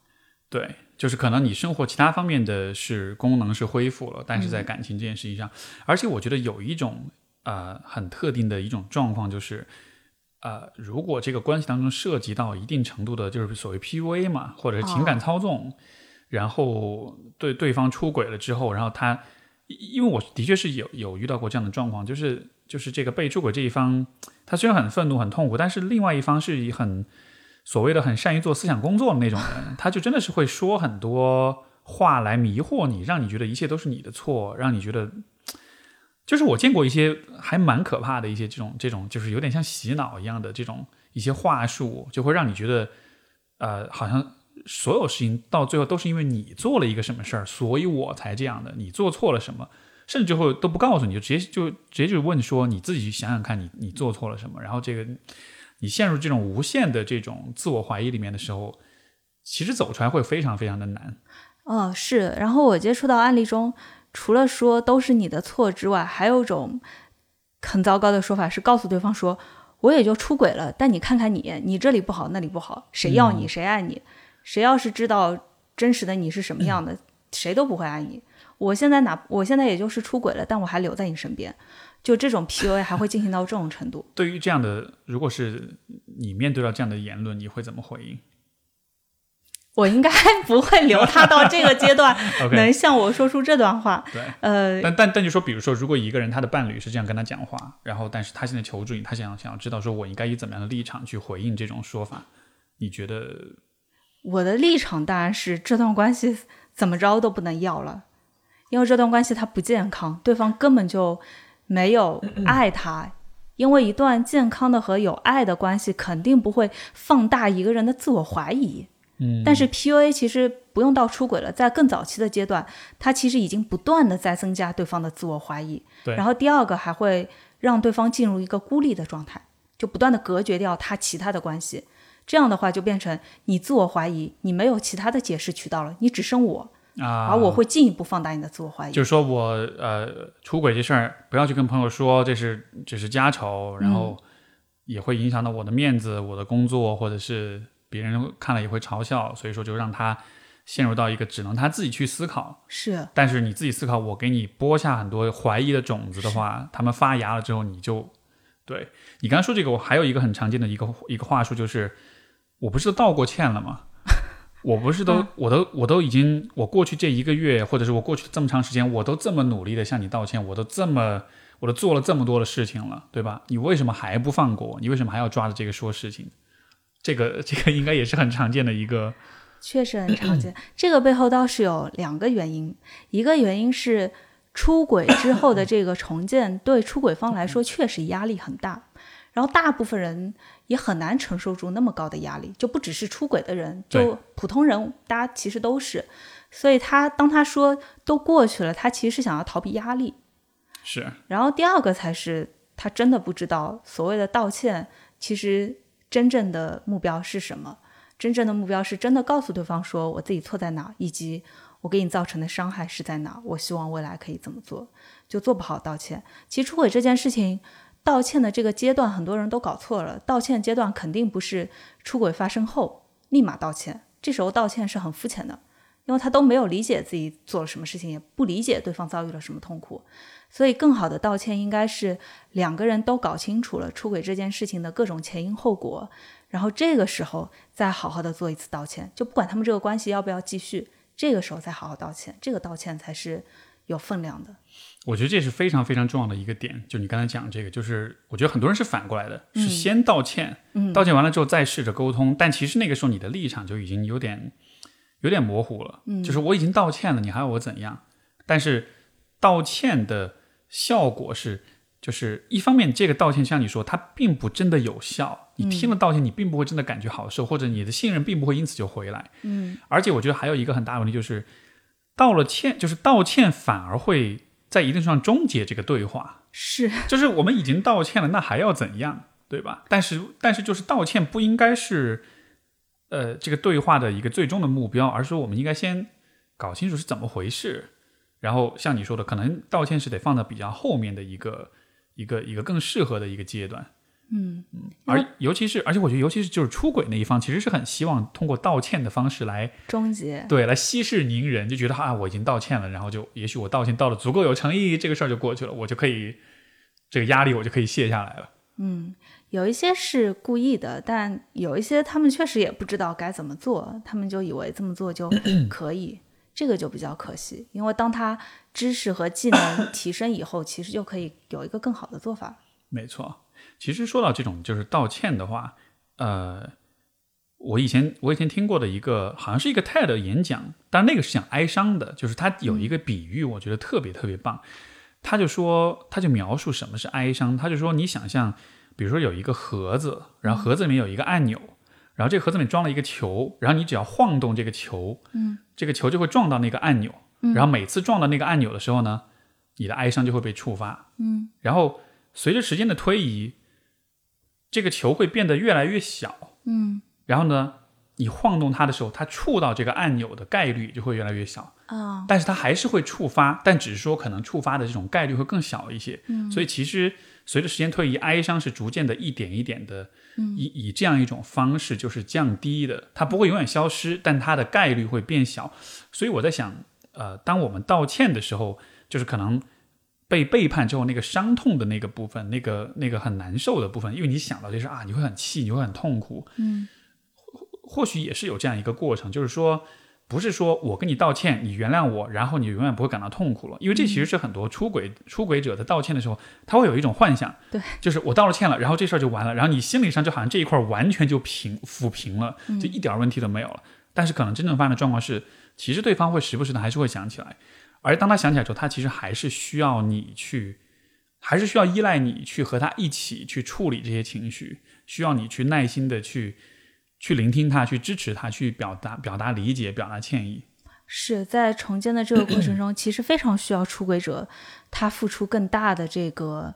对，就是可能你生活其他方面的是功能是恢复了，但是在感情这件事情上，而且我觉得有一种呃很特定的一种状况，就是呃如果这个关系当中涉及到一定程度的，就是所谓 PUA 嘛，或者是情感操纵，然后对对方出轨了之后，然后他。因为我的确是有有遇到过这样的状况，就是就是这个被出轨这一方，他虽然很愤怒很痛苦，但是另外一方是以很所谓的很善于做思想工作的那种人，他就真的是会说很多话来迷惑你，让你觉得一切都是你的错，让你觉得就是我见过一些还蛮可怕的一些这种这种就是有点像洗脑一样的这种一些话术，就会让你觉得呃好像。所有事情到最后都是因为你做了一个什么事儿，所以我才这样的。你做错了什么，甚至最后都不告诉你就直接就直接就问说你自己去想想看你你做错了什么。然后这个你陷入这种无限的这种自我怀疑里面的时候，其实走出来会非常非常的难。哦，是。然后我接触到案例中，除了说都是你的错之外，还有一种很糟糕的说法是告诉对方说我也就出轨了。但你看看你，你这里不好，那里不好，谁要你，谁爱你？谁要是知道真实的你是什么样的，谁都不会爱你。我现在哪，我现在也就是出轨了，但我还留在你身边。就这种 PUA 还会进行到这种程度？对于这样的，如果是你面对到这样的言论，你会怎么回应？我应该不会留他到这个阶段 能向我说出这段话。对，呃，但但但就说，比如说，如果一个人他的伴侣是这样跟他讲话，然后但是他现在求助你，他想想要知道说我应该以怎么样的立场去回应这种说法，你觉得？我的立场当然是这段关系怎么着都不能要了，因为这段关系它不健康，对方根本就没有爱他。因为一段健康的和有爱的关系，肯定不会放大一个人的自我怀疑。嗯，但是 PUA 其实不用到出轨了，在更早期的阶段，他其实已经不断的在增加对方的自我怀疑。对然后第二个还会让对方进入一个孤立的状态，就不断的隔绝掉他其他的关系。这样的话就变成你自我怀疑，你没有其他的解释渠道了，你只剩我，啊，而我会进一步放大你的自我怀疑。就是说我呃出轨这事儿，不要去跟朋友说，这是只是家丑，然后也会影响到我的面子、我的工作，或者是别人看了也会嘲笑，所以说就让他陷入到一个只能他自己去思考。是但是你自己思考，我给你播下很多怀疑的种子的话，他们发芽了之后，你就对你刚才说这个，我还有一个很常见的一个一个话术就是，我不是道过歉了吗？我不是都，我都，我都已经，我过去这一个月，或者是我过去这么长时间，我都这么努力的向你道歉，我都这么，我都做了这么多的事情了，对吧？你为什么还不放过我？你为什么还要抓着这个说事情？这个，这个应该也是很常见的一个，确实很常见。这个背后倒是有两个原因，一个原因是出轨之后的这个重建对出轨方来说确实压力很大，然后大部分人也很难承受住那么高的压力，就不只是出轨的人，就普通人，大家其实都是。所以他当他说都过去了，他其实是想要逃避压力。是然后第二个才是他真的不知道所谓的道歉，其实真正的目标是什么。真正的目标是真的告诉对方说我自己错在哪，以及我给你造成的伤害是在哪。我希望未来可以怎么做，就做不好道歉。其实出轨这件事情，道歉的这个阶段很多人都搞错了。道歉阶段肯定不是出轨发生后立马道歉，这时候道歉是很肤浅的，因为他都没有理解自己做了什么事情，也不理解对方遭遇了什么痛苦。所以，更好的道歉应该是两个人都搞清楚了出轨这件事情的各种前因后果，然后这个时候再好好的做一次道歉，就不管他们这个关系要不要继续，这个时候再好好道歉，这个道歉才是有分量的。我觉得这是非常非常重要的一个点，就你刚才讲这个，就是我觉得很多人是反过来的，嗯是先道歉，道歉完了之后再试着沟通，但其实那个时候你的立场就已经有点有点模糊了，嗯就是我已经道歉了，你还要我怎样？但是道歉的效果是，就是一方面这个道歉像你说，它并不真的有效，你听了道歉，你并不会真的感觉好受，或者你的信任并不会因此就回来，嗯，而且我觉得还有一个很大的问题就是，道了歉，就是道歉反而会在一定上终结这个对话。是就是我们已经道歉了，那还要怎样，对吧？但是，但是就是道歉不应该是，呃，这个对话的一个最终的目标，而是我们应该先搞清楚是怎么回事，然后像你说的，可能道歉是得放到比较后面的一个一个一个更适合的一个阶段。嗯而尤其是，而且我觉得，尤其是就是出轨那一方，其实是很希望通过道歉的方式来终结。对，来息事宁人，就觉得啊，我已经道歉了，然后就也许我道歉道的足够有诚意，这个事儿就过去了，我就可以这个压力我就可以卸下来了。嗯，有一些是故意的，但有一些他们确实也不知道该怎么做，他们就以为这么做就可以，这个就比较可惜。因为当他知识和技能提升以后，其实就可以有一个更好的做法。没错，其实说到这种就是道歉的话，呃，我以前我以前听过的一个好像是一个 TED 演讲，但那个是讲哀伤的，就是他有一个比喻，我觉得特别特别棒。他就说，他就描述什么是哀伤，他就说你想象，比如说有一个盒子，然后盒子里面有一个按钮，然后这个盒子里面装了一个球，然后你只要晃动这个球，嗯，这个球就会撞到那个按钮，然后每次撞到那个按钮的时候呢，你的哀伤就会被触发，嗯。然后随着时间的推移，这个球会变得越来越小，嗯。然后呢，你晃动它的时候，它触到这个按钮的概率就会越来越小，啊。但是它还是会触发，但只是说可能触发的这种概率会更小一些。嗯。所以其实随着时间推移，哀伤是逐渐的一点一点的，以以这样一种方式就是降低的，它不会永远消失，但它的概率会变小。所以我在想，呃，当我们道歉的时候，就是可能被背叛之后那个伤痛的那个部分，那个那个很难受的部分，因为你想到就是啊，你会很气，你会很痛苦，嗯，或许也是有这样一个过程，就是说。不是说我跟你道歉，你原谅我，然后你永远不会感到痛苦了，因为这其实是很多出轨出轨者在道歉的时候，他会有一种幻想，对，就是我道了歉了，然后这事儿就完了，然后你心理上就好像这一块完全就平抚平了，就一点问题都没有了。但是可能真正发生的状况是，其实对方会时不时的还是会想起来，而当他想起来之后，他其实还是需要你去，还是需要依赖你去和他一起去处理这些情绪，需要你去耐心的去。去聆听他，去支持他，去表达表达理解，表达歉意。是在重建的这个过程中，其实非常需要出轨者，他付出更大的这个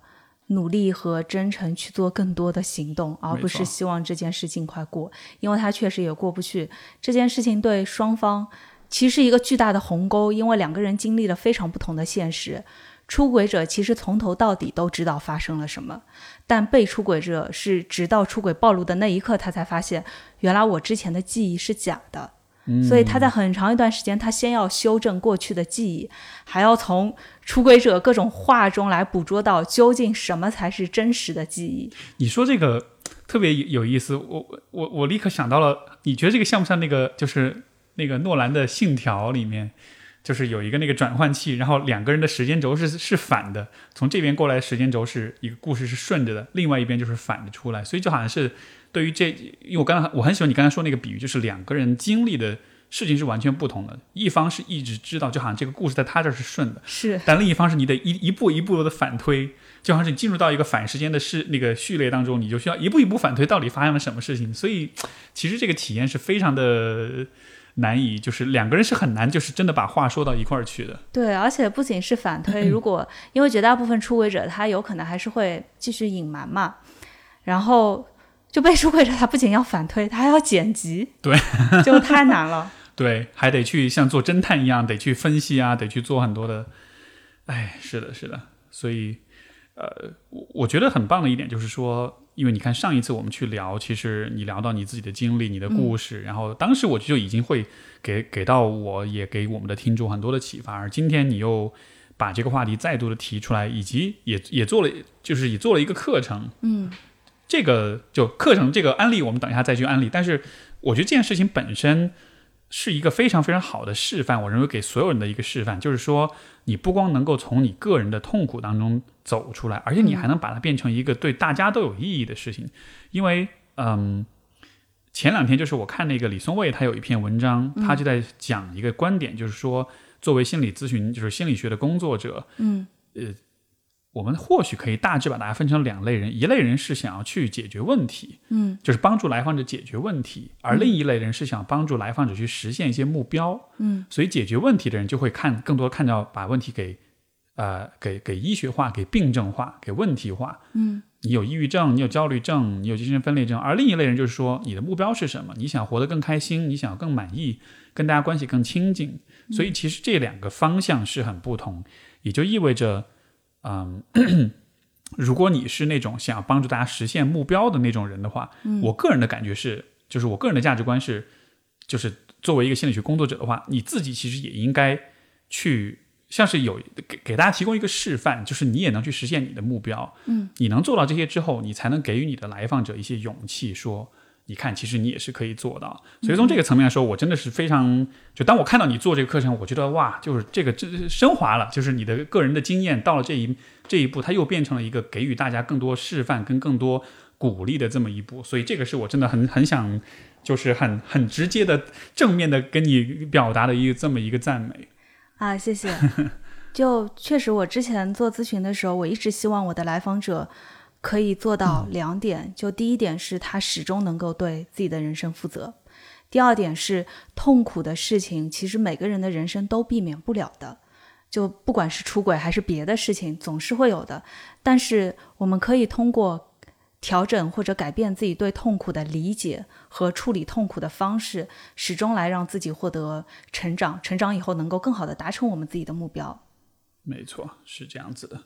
努力和真诚，去做更多的行动，而不是希望这件事尽快过，因为他确实也过不去。这件事情对双方其实是一个巨大的鸿沟，因为两个人经历了非常不同的现实。出轨者其实从头到底都知道发生了什么，但被出轨者是直到出轨暴露的那一刻，他才发现原来我之前的记忆是假的。所以他在很长一段时间，他先要修正过去的记忆，还要从出轨者各种话中来捕捉到究竟什么才是真实的记忆。你说这个特别有意思，我我我立刻想到了，你觉得这个像不像那个就是那个诺兰的《信条》里面？就是有一个那个转换器，然后两个人的时间轴是是反的，从这边过来时间轴是一个故事是顺着的，另外一边就是反的出来，所以就好像是对于这，因为我刚才我很喜欢你刚才说那个比喻，就是两个人经历的事情是完全不同的，一方是一直知道，就好像这个故事在他这儿是顺的，是，但另一方是你得一一步一步的反推，就好像是你进入到一个反时间的事那个序列当中，你就需要一步一步反推到底发生了什么事情，所以其实这个体验是非常的。难以就是两个人是很难，就是真的把话说到一块儿去的。对，而且不仅是反推，如果因为绝大部分出轨者他有可能还是会继续隐瞒嘛，然后就被出轨者他不仅要反推，他还要剪辑，对，就太难了。对，还得去像做侦探一样，得去分析啊，得去做很多的。哎，是的，是的，所以呃，我我觉得很棒的一点就是说。因为你看上一次我们去聊，其实你聊到你自己的经历、你的故事，然后当时我就已经会给给到我也给我们的听众很多的启发。而今天你又把这个话题再度的提出来，以及也也做了，就是也做了一个课程。嗯，这个就课程这个案例，我们等一下再去案例。但是我觉得这件事情本身。是一个非常非常好的示范，我认为给所有人的一个示范，就是说，你不光能够从你个人的痛苦当中走出来，而且你还能把它变成一个对大家都有意义的事情。因为，嗯，前两天就是我看那个李松蔚，他有一篇文章，他就在讲一个观点，就是说，作为心理咨询，就是心理学的工作者，嗯，呃。我们或许可以大致把大家分成两类人，一类人是想要去解决问题，嗯，就是帮助来访者解决问题，而另一类人是想帮助来访者去实现一些目标，嗯，所以解决问题的人就会看更多看到把问题给，呃，给给医学化，给病症化，给问题化，嗯，你有抑郁症，你有焦虑症，你有精神分裂症，而另一类人就是说你的目标是什么？你想活得更开心，你想更满意，跟大家关系更亲近，所以其实这两个方向是很不同，也就意味着。嗯，如果你是那种想要帮助大家实现目标的那种人的话，我个人的感觉是，就是我个人的价值观是，就是作为一个心理学工作者的话，你自己其实也应该去，像是有给给大家提供一个示范，就是你也能去实现你的目标。嗯，你能做到这些之后，你才能给予你的来访者一些勇气，说。你看，其实你也是可以做到。所以从这个层面来说，我真的是非常就当我看到你做这个课程，我觉得哇，就是这个这升华了，就是你的个人的经验到了这一这一步，它又变成了一个给予大家更多示范跟更多鼓励的这么一步。所以这个是我真的很很想，就是很很直接的正面的跟你表达的一个这么一个赞美啊，谢谢。就确实，我之前做咨询的时候，我一直希望我的来访者。可以做到两点，就第一点是他始终能够对自己的人生负责，第二点是痛苦的事情，其实每个人的人生都避免不了的，就不管是出轨还是别的事情，总是会有的。但是我们可以通过调整或者改变自己对痛苦的理解和处理痛苦的方式，始终来让自己获得成长，成长以后能够更好的达成我们自己的目标。没错，是这样子的。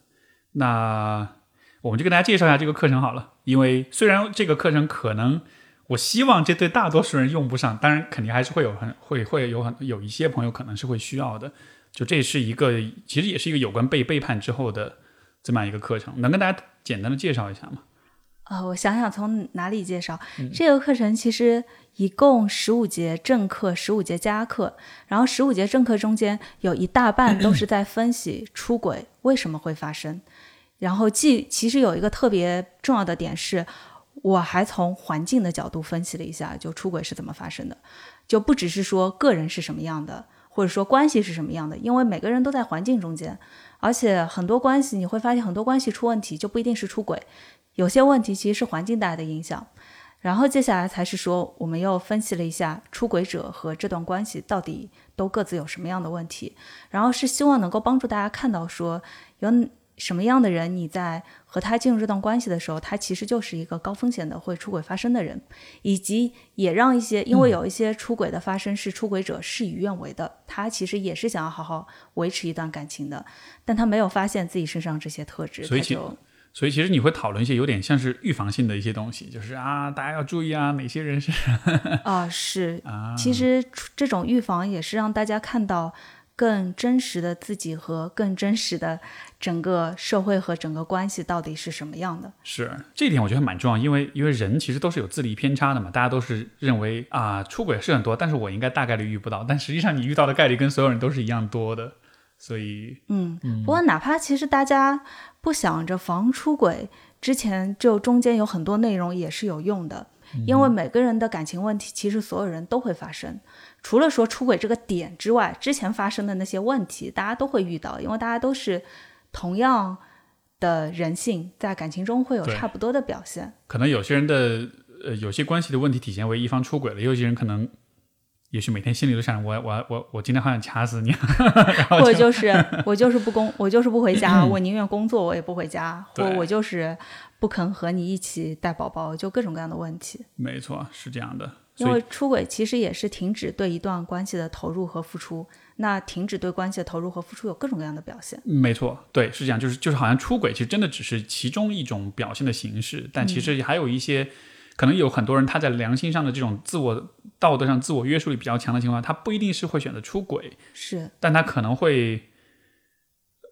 那。我们就跟大家介绍一下这个课程好了。因为虽然这个课程可能，我希望这对大多数人用不上，当然肯定还是会有很会会有很有一些朋友可能是会需要的。就这是一个，其实也是一个有关被背叛之后的这么样一个课程，能跟大家简单的介绍一下吗？呃，我想想从哪里介绍这个课程，其实一共十五节正课，十五节加课，然后十五节正课中间有一大半都是在分析出轨为什么会发生，然后既其实有一个特别重要的点是，我还从环境的角度分析了一下，就出轨是怎么发生的，就不只是说个人是什么样的，或者说关系是什么样的，因为每个人都在环境中间，而且很多关系你会发现很多关系出问题就不一定是出轨。有些问题其实是环境带来的影响，然后接下来才是说，我们又分析了一下出轨者和这段关系到底都各自有什么样的问题，然后是希望能够帮助大家看到说，有什么样的人你在和他进入这段关系的时候，他其实就是一个高风险的会出轨发生的人，以及也让一些因为有一些出轨的发生是出轨者事与愿违的，他其实也是想要好好维持一段感情的，但他没有发现自己身上这些特质，所以就。所以其实你会讨论一些有点像是预防性的一些东西，就是啊，大家要注意啊，哪些人是啊是 啊，其实这种预防也是让大家看到更真实的自己和更真实的整个社会和整个关系到底是什么样的。是这一点我觉得蛮重要，因为因为人其实都是有自力偏差的嘛，大家都是认为啊出轨是很多，但是我应该大概率遇不到，但实际上你遇到的概率跟所有人都是一样多的。所以，嗯，不过哪怕其实大家不想着防出轨，之前就中间有很多内容也是有用的，因为每个人的感情问题，其实所有人都会发生。除了说出轨这个点之外，之前发生的那些问题，大家都会遇到，因为大家都是同样的人性，在感情中会有差不多的表现。可能有些人的呃，有些关系的问题体现为一方出轨了，有些人可能。也许每天心里都想我我我我今天好想掐死你，或者就是我就是不工我就是不回家，我宁愿工作我也不回家，或我就是不肯和你一起带宝宝，就各种各样的问题。没错，是这样的。因为出轨其实也是停止对一段关系的投入和付出，那停止对关系的投入和付出有各种各样的表现。没错，对，是这样，就是就是好像出轨其实真的只是其中一种表现的形式，但其实还有一些。可能有很多人，他在良心上的这种自我道德上自我约束力比较强的情况下，他不一定是会选择出轨，是，但他可能会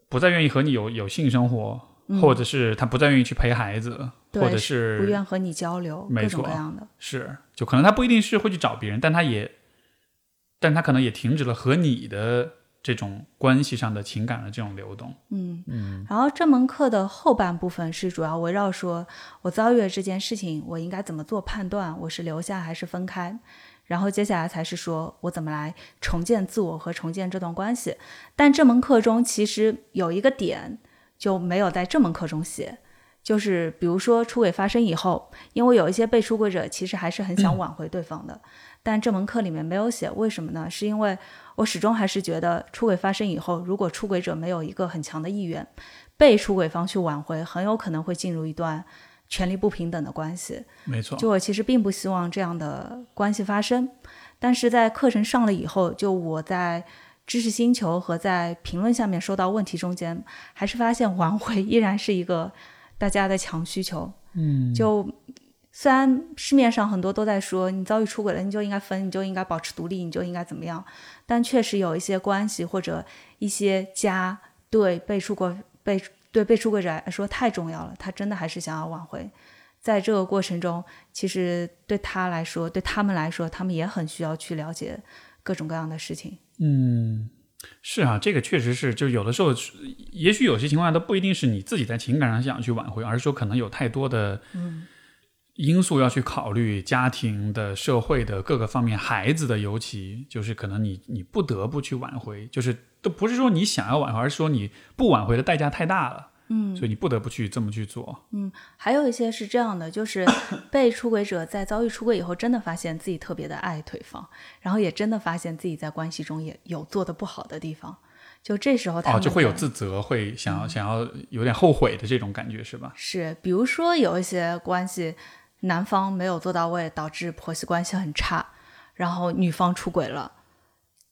不再愿意和你有有性生活，或者是他不再愿意去陪孩子，或者是不愿和你交流，各种各样的，是，就可能他不一定是会去找别人，但他也，但他可能也停止了和你的。这种关系上的情感的这种流动，嗯嗯，然后这门课的后半部分是主要围绕说，我遭遇了这件事情，我应该怎么做判断，我是留下还是分开，然后接下来才是说我怎么来重建自我和重建这段关系。但这门课中其实有一个点就没有在这门课中写，就是比如说出轨发生以后，因为有一些被出轨者其实还是很想挽回对方的，但这门课里面没有写，为什么呢？是因为。我始终还是觉得，出轨发生以后，如果出轨者没有一个很强的意愿，被出轨方去挽回，很有可能会进入一段权力不平等的关系。没错，就我其实并不希望这样的关系发生，但是在课程上了以后，就我在知识星球和在评论下面收到问题中间，还是发现挽回依然是一个大家的强需求。嗯，就。虽然市面上很多都在说你遭遇出轨了，你就应该分，你就应该保持独立，你就应该怎么样，但确实有一些关系或者一些家对被出轨被对被出轨者来说太重要了，他真的还是想要挽回。在这个过程中，其实对他来说，对他们来说，他们也很需要去了解各种各样的事情。嗯，是啊，这个确实是，就有的时候，也许有些情况下都不一定是你自己在情感上想去挽回，而是说可能有太多的嗯。因素要去考虑家庭的、社会的各个方面，孩子的尤其就是可能你你不得不去挽回，就是都不是说你想要挽回，而是说你不挽回的代价太大了，嗯，所以你不得不去这么去做。嗯，还有一些是这样的，就是 被出轨者在遭遇出轨以后，真的发现自己特别的爱对方，然后也真的发现自己在关系中也有做的不好的地方，就这时候他哦就会有自责，会想要想要有点后悔的这种感觉是吧？是，比如说有一些关系。男方没有做到位，导致婆媳关系很差，然后女方出轨了，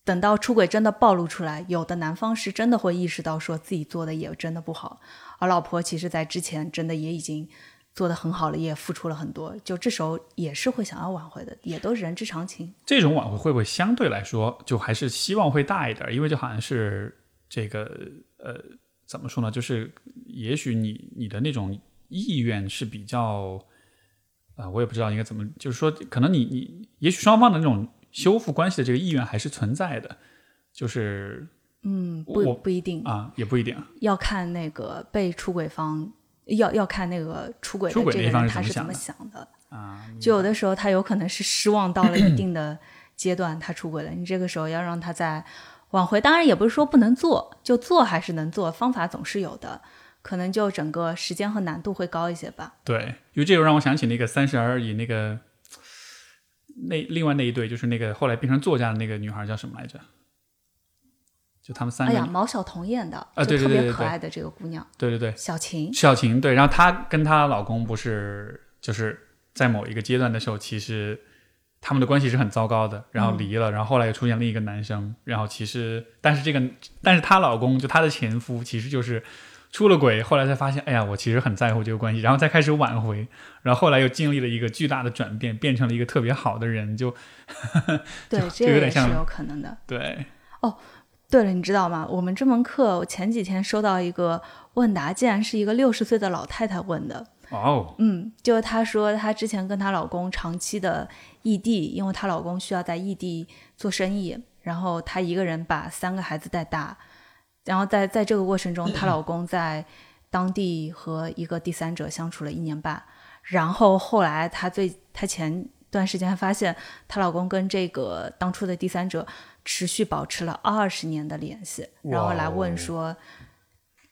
等到出轨真的暴露出来，有的男方是真的会意识到说自己做的也真的不好，而老婆其实在之前真的也已经做的很好了，也付出了很多，就这时候也是会想要挽回的，也都是人之常情。这种挽回会不会相对来说就还是希望会大一点？因为就好像是这个呃，怎么说呢？就是也许你你的那种意愿是比较啊、我也不知道应该怎么，就是说可能你你也许双方的那种修复关系的这个意愿还是存在的，就是嗯，不不一定，啊也不一定。要看那个被出轨方，要要看那个出轨的这个出轨那一方人他是怎么是怎么想的。啊，就有的时候他有可能是失望到了一定的 阶段，他出轨了，你这个时候要让他再挽回，当然也不是说不能做，就做还是能做，方法总是有的，可能就整个时间和难度会高一些吧。对，因为这个让我想起那个《三十而已》那个那另外那一对，就是那个后来变成作家的那个女孩叫什么来着？就他们三个，哎呀，毛晓彤演的，啊对对对特别可爱的这个姑娘，对对对，小晴。小晴对，然后她跟她老公不是就是在某一个阶段的时候，其实他们的关系是很糟糕的，然后离了，然后后来又出现另一个男生，然后其实但是这个但是她老公就她的前夫其实就是出了轨，后来才发现，哎呀，我其实很在乎这个关系，然后再开始挽回，然后后来又经历了一个巨大的转变，变成了一个特别好的人，就 对，就这有点像个是有可能的。对，对了，你知道吗？我们这门课，我前几天收到一个问答，竟然是一个六十岁的老太太问的。哦，嗯，就是她说她之前跟她老公长期的异地，因为她老公需要在异地做生意，然后她一个人把三个孩子带大，然后在在这个过程中，她老公在当地和一个第三者相处了一年半，然后后来她最她前段时间发现她老公跟这个当初的第三者持续保持了二十年的联系，然后来问说。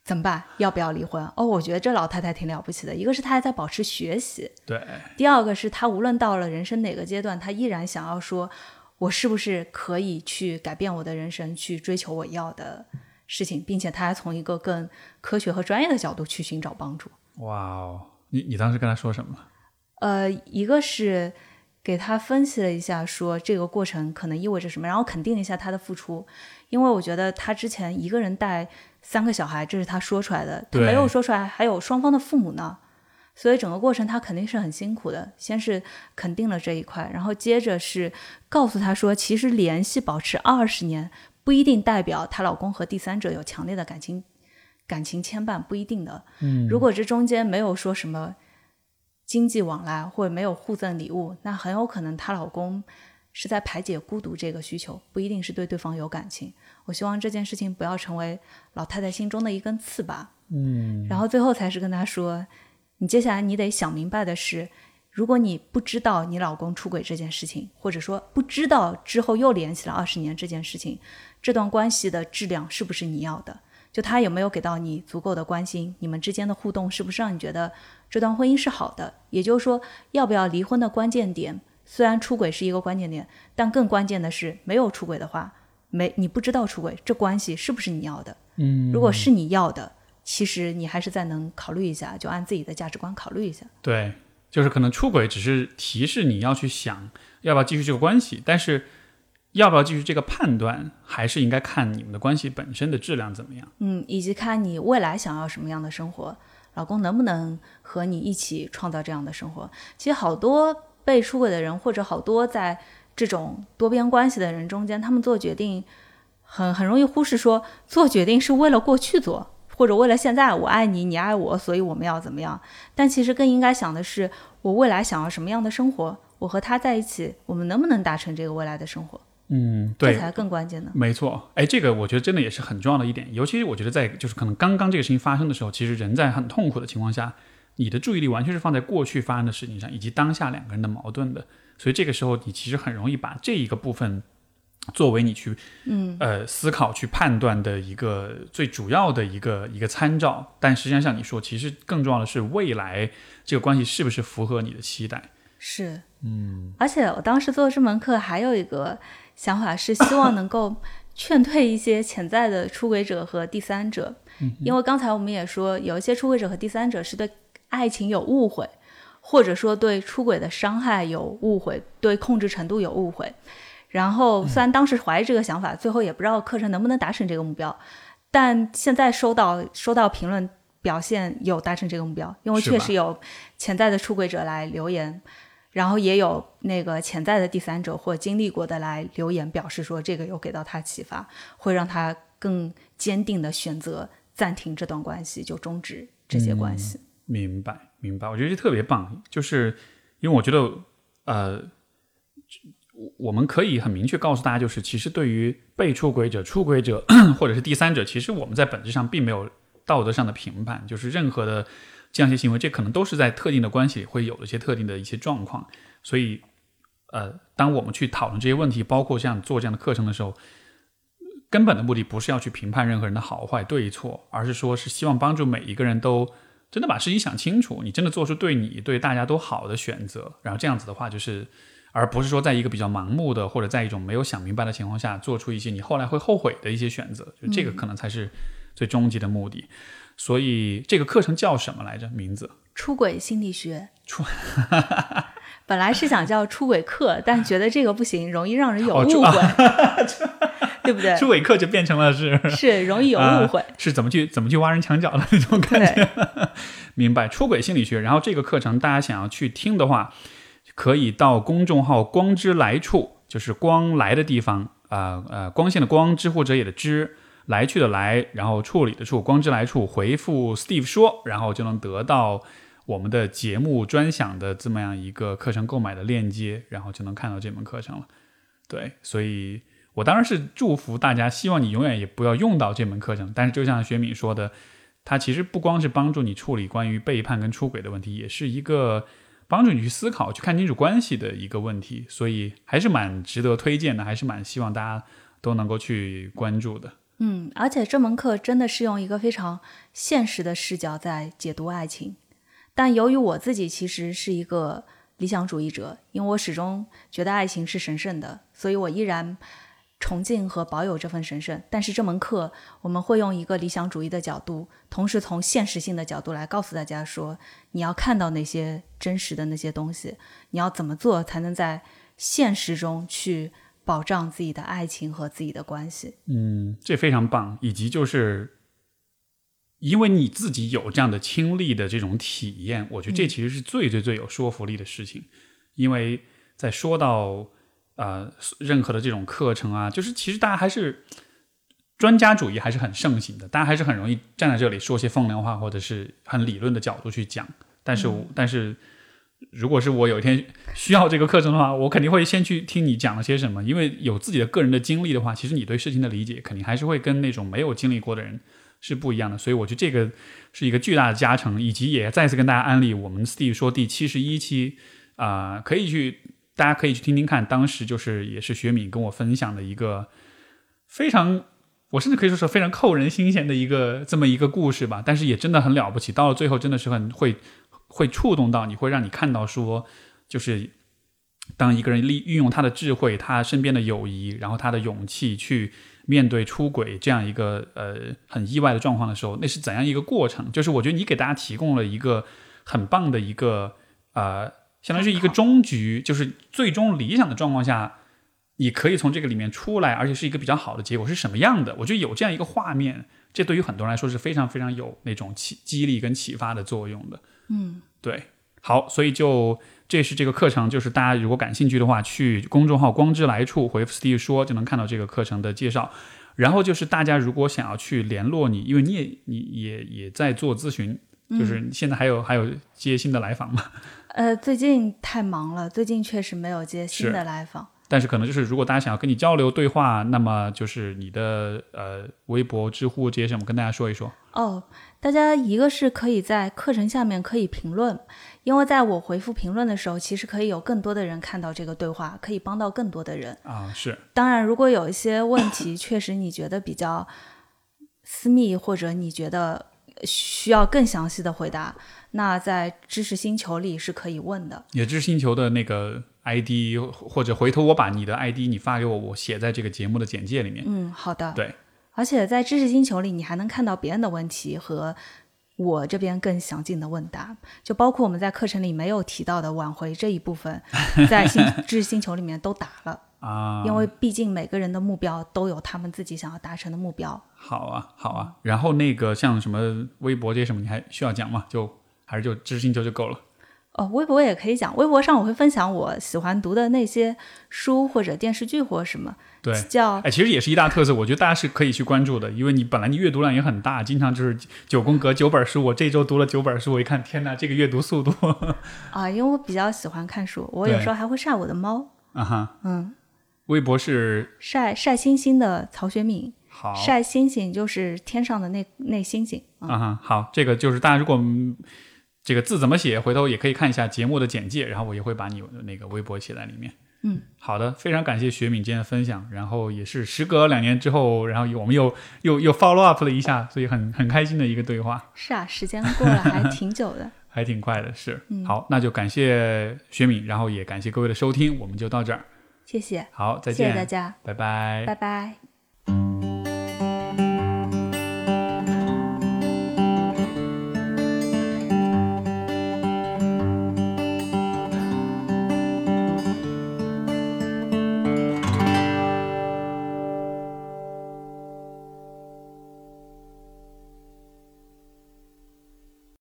怎么办？要不要离婚？哦，我觉得这老太太挺了不起的。一个是她还在保持学习，对，第二个是她无论到了人生哪个阶段，她依然想要说，我是不是可以去改变我的人生，去追求我要的事情，并且她还从一个更科学和专业的角度去寻找帮助。哇哦，你你当时跟她说什么？呃，一个是给他分析了一下，说这个过程可能意味着什么，然后肯定了一下他的付出，因为我觉得他之前一个人带三个小孩，这是他说出来的，他没有说出来还有双方的父母呢，所以整个过程他肯定是很辛苦的。先是肯定了这一块，然后接着是告诉他说，其实联系保持二十年不一定代表她老公和第三者有强烈的感情感情牵绊，不一定的。嗯，如果这中间没有说什么经济往来，或者没有互赠礼物，那很有可能她老公是在排解孤独这个需求，不一定是对对方有感情。我希望这件事情不要成为老太太心中的一根刺吧。嗯，然后最后才是跟她说，你接下来你得想明白的是，如果你不知道你老公出轨这件事情，或者说不知道之后又联系了二十年这件事情，这段关系的质量是不是你要的？就他有没有给到你足够的关心？你们之间的互动是不是让你觉得这段婚姻是好的？也就是说，要不要离婚的关键点，虽然出轨是一个关键点，但更关键的是，没有出轨的话，没你不知道出轨，这关系是不是你要的？嗯，如果是你要的，其实你还是再能考虑一下，就按自己的价值观考虑一下。对，就是可能出轨只是提示你要去想要不要继续这个关系，但是要不要继续这个判断，还是应该看你们的关系本身的质量怎么样。嗯，以及看你未来想要什么样的生活，老公能不能和你一起创造这样的生活。其实好多被出轨的人，或者好多在这种多边关系的人中间，他们做决定很很容易忽视说，做决定是为了过去做，或者为了现在，我爱你，你爱我，所以我们要怎么样？但其实更应该想的是，我未来想要什么样的生活，我和他在一起，我们能不能达成这个未来的生活？嗯，对，这才更关键的。没错，哎，这个我觉得真的也是很重要的一点，尤其是我觉得在就是可能刚刚这个事情发生的时候，其实人在很痛苦的情况下，你的注意力完全是放在过去发生的事情上，以及当下两个人的矛盾的，所以这个时候你其实很容易把这一个部分作为你去嗯，呃思考、去判断的一个最主要的一个一个参照，但实际上像你说，其实更重要的是未来这个关系是不是符合你的期待。是。嗯，而且我当时做这门课还有一个想法是，希望能够劝退一些潜在的出轨者和第三者，因为刚才我们也说，有一些出轨者和第三者是对爱情有误会，或者说对出轨的伤害有误会，对控制程度有误会。然后虽然当时怀着这个想法，最后也不知道课程能不能达成这个目标，但现在收到收到评论表现有达成这个目标，因为确实有潜在的出轨者来留言，然后也有那个潜在的第三者或经历过的来留言，表示说这个有给到他启发，会让他更坚定的选择暂停这段关系，就终止这些关系。明白，明白。我觉得这特别棒，就是因为我觉得，呃，我们可以很明确告诉大家，就是其实对于被出轨者、出轨者 或者是第三者，其实我们在本质上并没有道德上的评判，就是任何的这样一些行为，这可能都是在特定的关系里会有一些特定的一些状况。所以，呃，当我们去讨论这些问题，包括像做这样的课程的时候，根本的目的不是要去评判任何人的好坏对错，而是说是希望帮助每一个人都真的把事情想清楚，你真的做出对你对大家都好的选择，然后这样子的话，就是而不是说在一个比较盲目的或者在一种没有想明白的情况下做出一些你后来会后悔的一些选择，就这个可能才是最终极的目的。所以这个课程叫什么来着？名字？出轨心理学出，本来是想叫出轨课，但觉得这个不行，容易让人有误会，对不对？出轨课就变成了是是容易有误会。是怎么去怎么去挖人墙角的那种感觉。对，明白出轨心理学。然后这个课程大家想要去听的话，可以到公众号“光之来处”，就是光来的地方啊呃光线的光，知乎者也的知，来去的来，然后处理的处，光之来处，回复 Steve 说，然后就能得到我们的节目专享的这么样一个课程购买的链接，然后就能看到这门课程了。对，所以我当然是祝福大家，希望你永远也不要用到这门课程。但是就像学敏说的，它其实不光是帮助你处理关于背叛跟出轨的问题，也是一个帮助你去思考、去看清楚关系的一个问题，所以还是蛮值得推荐的，还是蛮希望大家都能够去关注的。嗯，而且这门课真的是用一个非常现实的视角在解读爱情。但由于我自己其实是一个理想主义者，因为我始终觉得爱情是神圣的，所以我依然崇敬和保有这份神圣。但是这门课我们会用一个理想主义的角度，同时从现实性的角度来告诉大家说，你要看到那些真实的那些东西，你要怎么做才能在现实中去保障自己的爱情和自己的关系。嗯，这非常棒，以及就是因为你自己有这样的亲历的这种体验，我觉得这其实是最最最有说服力的事情。因为在说到呃任何的这种课程啊，就是其实大家还是专家主义还是很盛行的，大家还是很容易站在这里说些风凉话，或者是很理论的角度去讲。但是我，但是如果是我有一天需要这个课程的话，我肯定会先去听你讲了些什么，因为有自己的个人的经历的话，其实你对事情的理解肯定还是会跟那种没有经历过的人是不一样的。所以我觉得这个是一个巨大的加成，以及也再次跟大家安利我们四弟说第七十一期啊、可以去大家可以去听听看，当时就是也是学敏跟我分享的一个非常。我甚至可以说是非常扣人心弦的一个这么一个故事吧，但是也真的很了不起。到了最后，真的是很会会触动到你，会让你看到说，就是当一个人利运用他的智慧、他身边的友谊，然后他的勇气去面对出轨这样一个呃很意外的状况的时候，那是怎样一个过程？就是我觉得你给大家提供了一个很棒的一个呃，相当于是一个终局，就是最终理想的状况下。你可以从这个里面出来，而且是一个比较好的结果是什么样的？我觉得有这样一个画面，这对于很多人来说是非常非常有那种启激励跟启发的作用的。嗯，对，好，所以就这是这个课程，就是大家如果感兴趣的话，去公众号“光之来处”回复 Steve 说，就能看到这个课程的介绍。然后就是大家如果想要去联络你，因为你也你也也在做咨询，就是现在还有还有接新的来访吗？呃，最近太忙了，最近确实没有接新的来访。但是可能就是，如果大家想要跟你交流对话，那么就是你的呃微博、知乎这些什么，跟大家说一说。哦，大家一个是可以在课程下面可以评论，因为在我回复评论的时候，其实可以有更多的人看到这个对话，可以帮到更多的人。啊，是当然，如果有一些问题确实你觉得比较私密，或者你觉得需要更详细的回答，那在知识星球里是可以问的。也知识星球的那个 ID，或者回头我把你的 ID 你发给我，我写在这个节目的简介里面。嗯，好的。对，而且在知识星球里，你还能看到别人的问题和我这边更详尽的问答，就包括我们在课程里没有提到的挽回这一部分，在星 知识星球里面都答了。啊，因为毕竟每个人的目标都有他们自己想要达成的目标。好啊，好啊。然后那个像什么微博这些什么，你还需要讲吗？就还是就知识星球就够了。哦，微博也可以讲。微博上我会分享我喜欢读的那些书或者电视剧或什么。对，叫哎，其实也是一大特色，我觉得大家是可以去关注的，因为你本来你阅读量也很大，经常就是九宫格九本书，我这周读了九本书，我一看，天哪，这个阅读速度 啊！因为我比较喜欢看书，我有时候还会晒我的猫。啊哈，嗯。微博是晒晒星星的曹学敏，好晒星星就是天上的那那星星啊哈好，这个就是大家如果这个字怎么写，回头也可以看一下节目的简介，然后我也会把你那个微博写在里面。嗯，好的，非常感谢学敏今天的分享，然后也是时隔两年之后，然后我们又又又 follow up 了一下，所以很很开心的一个对话。是啊，时间过了还挺久的，还挺快的，是。好，那就感谢学敏，然后也感谢各位的收听，我们就到这儿。谢谢，好，再见，谢谢大家，拜拜，拜拜。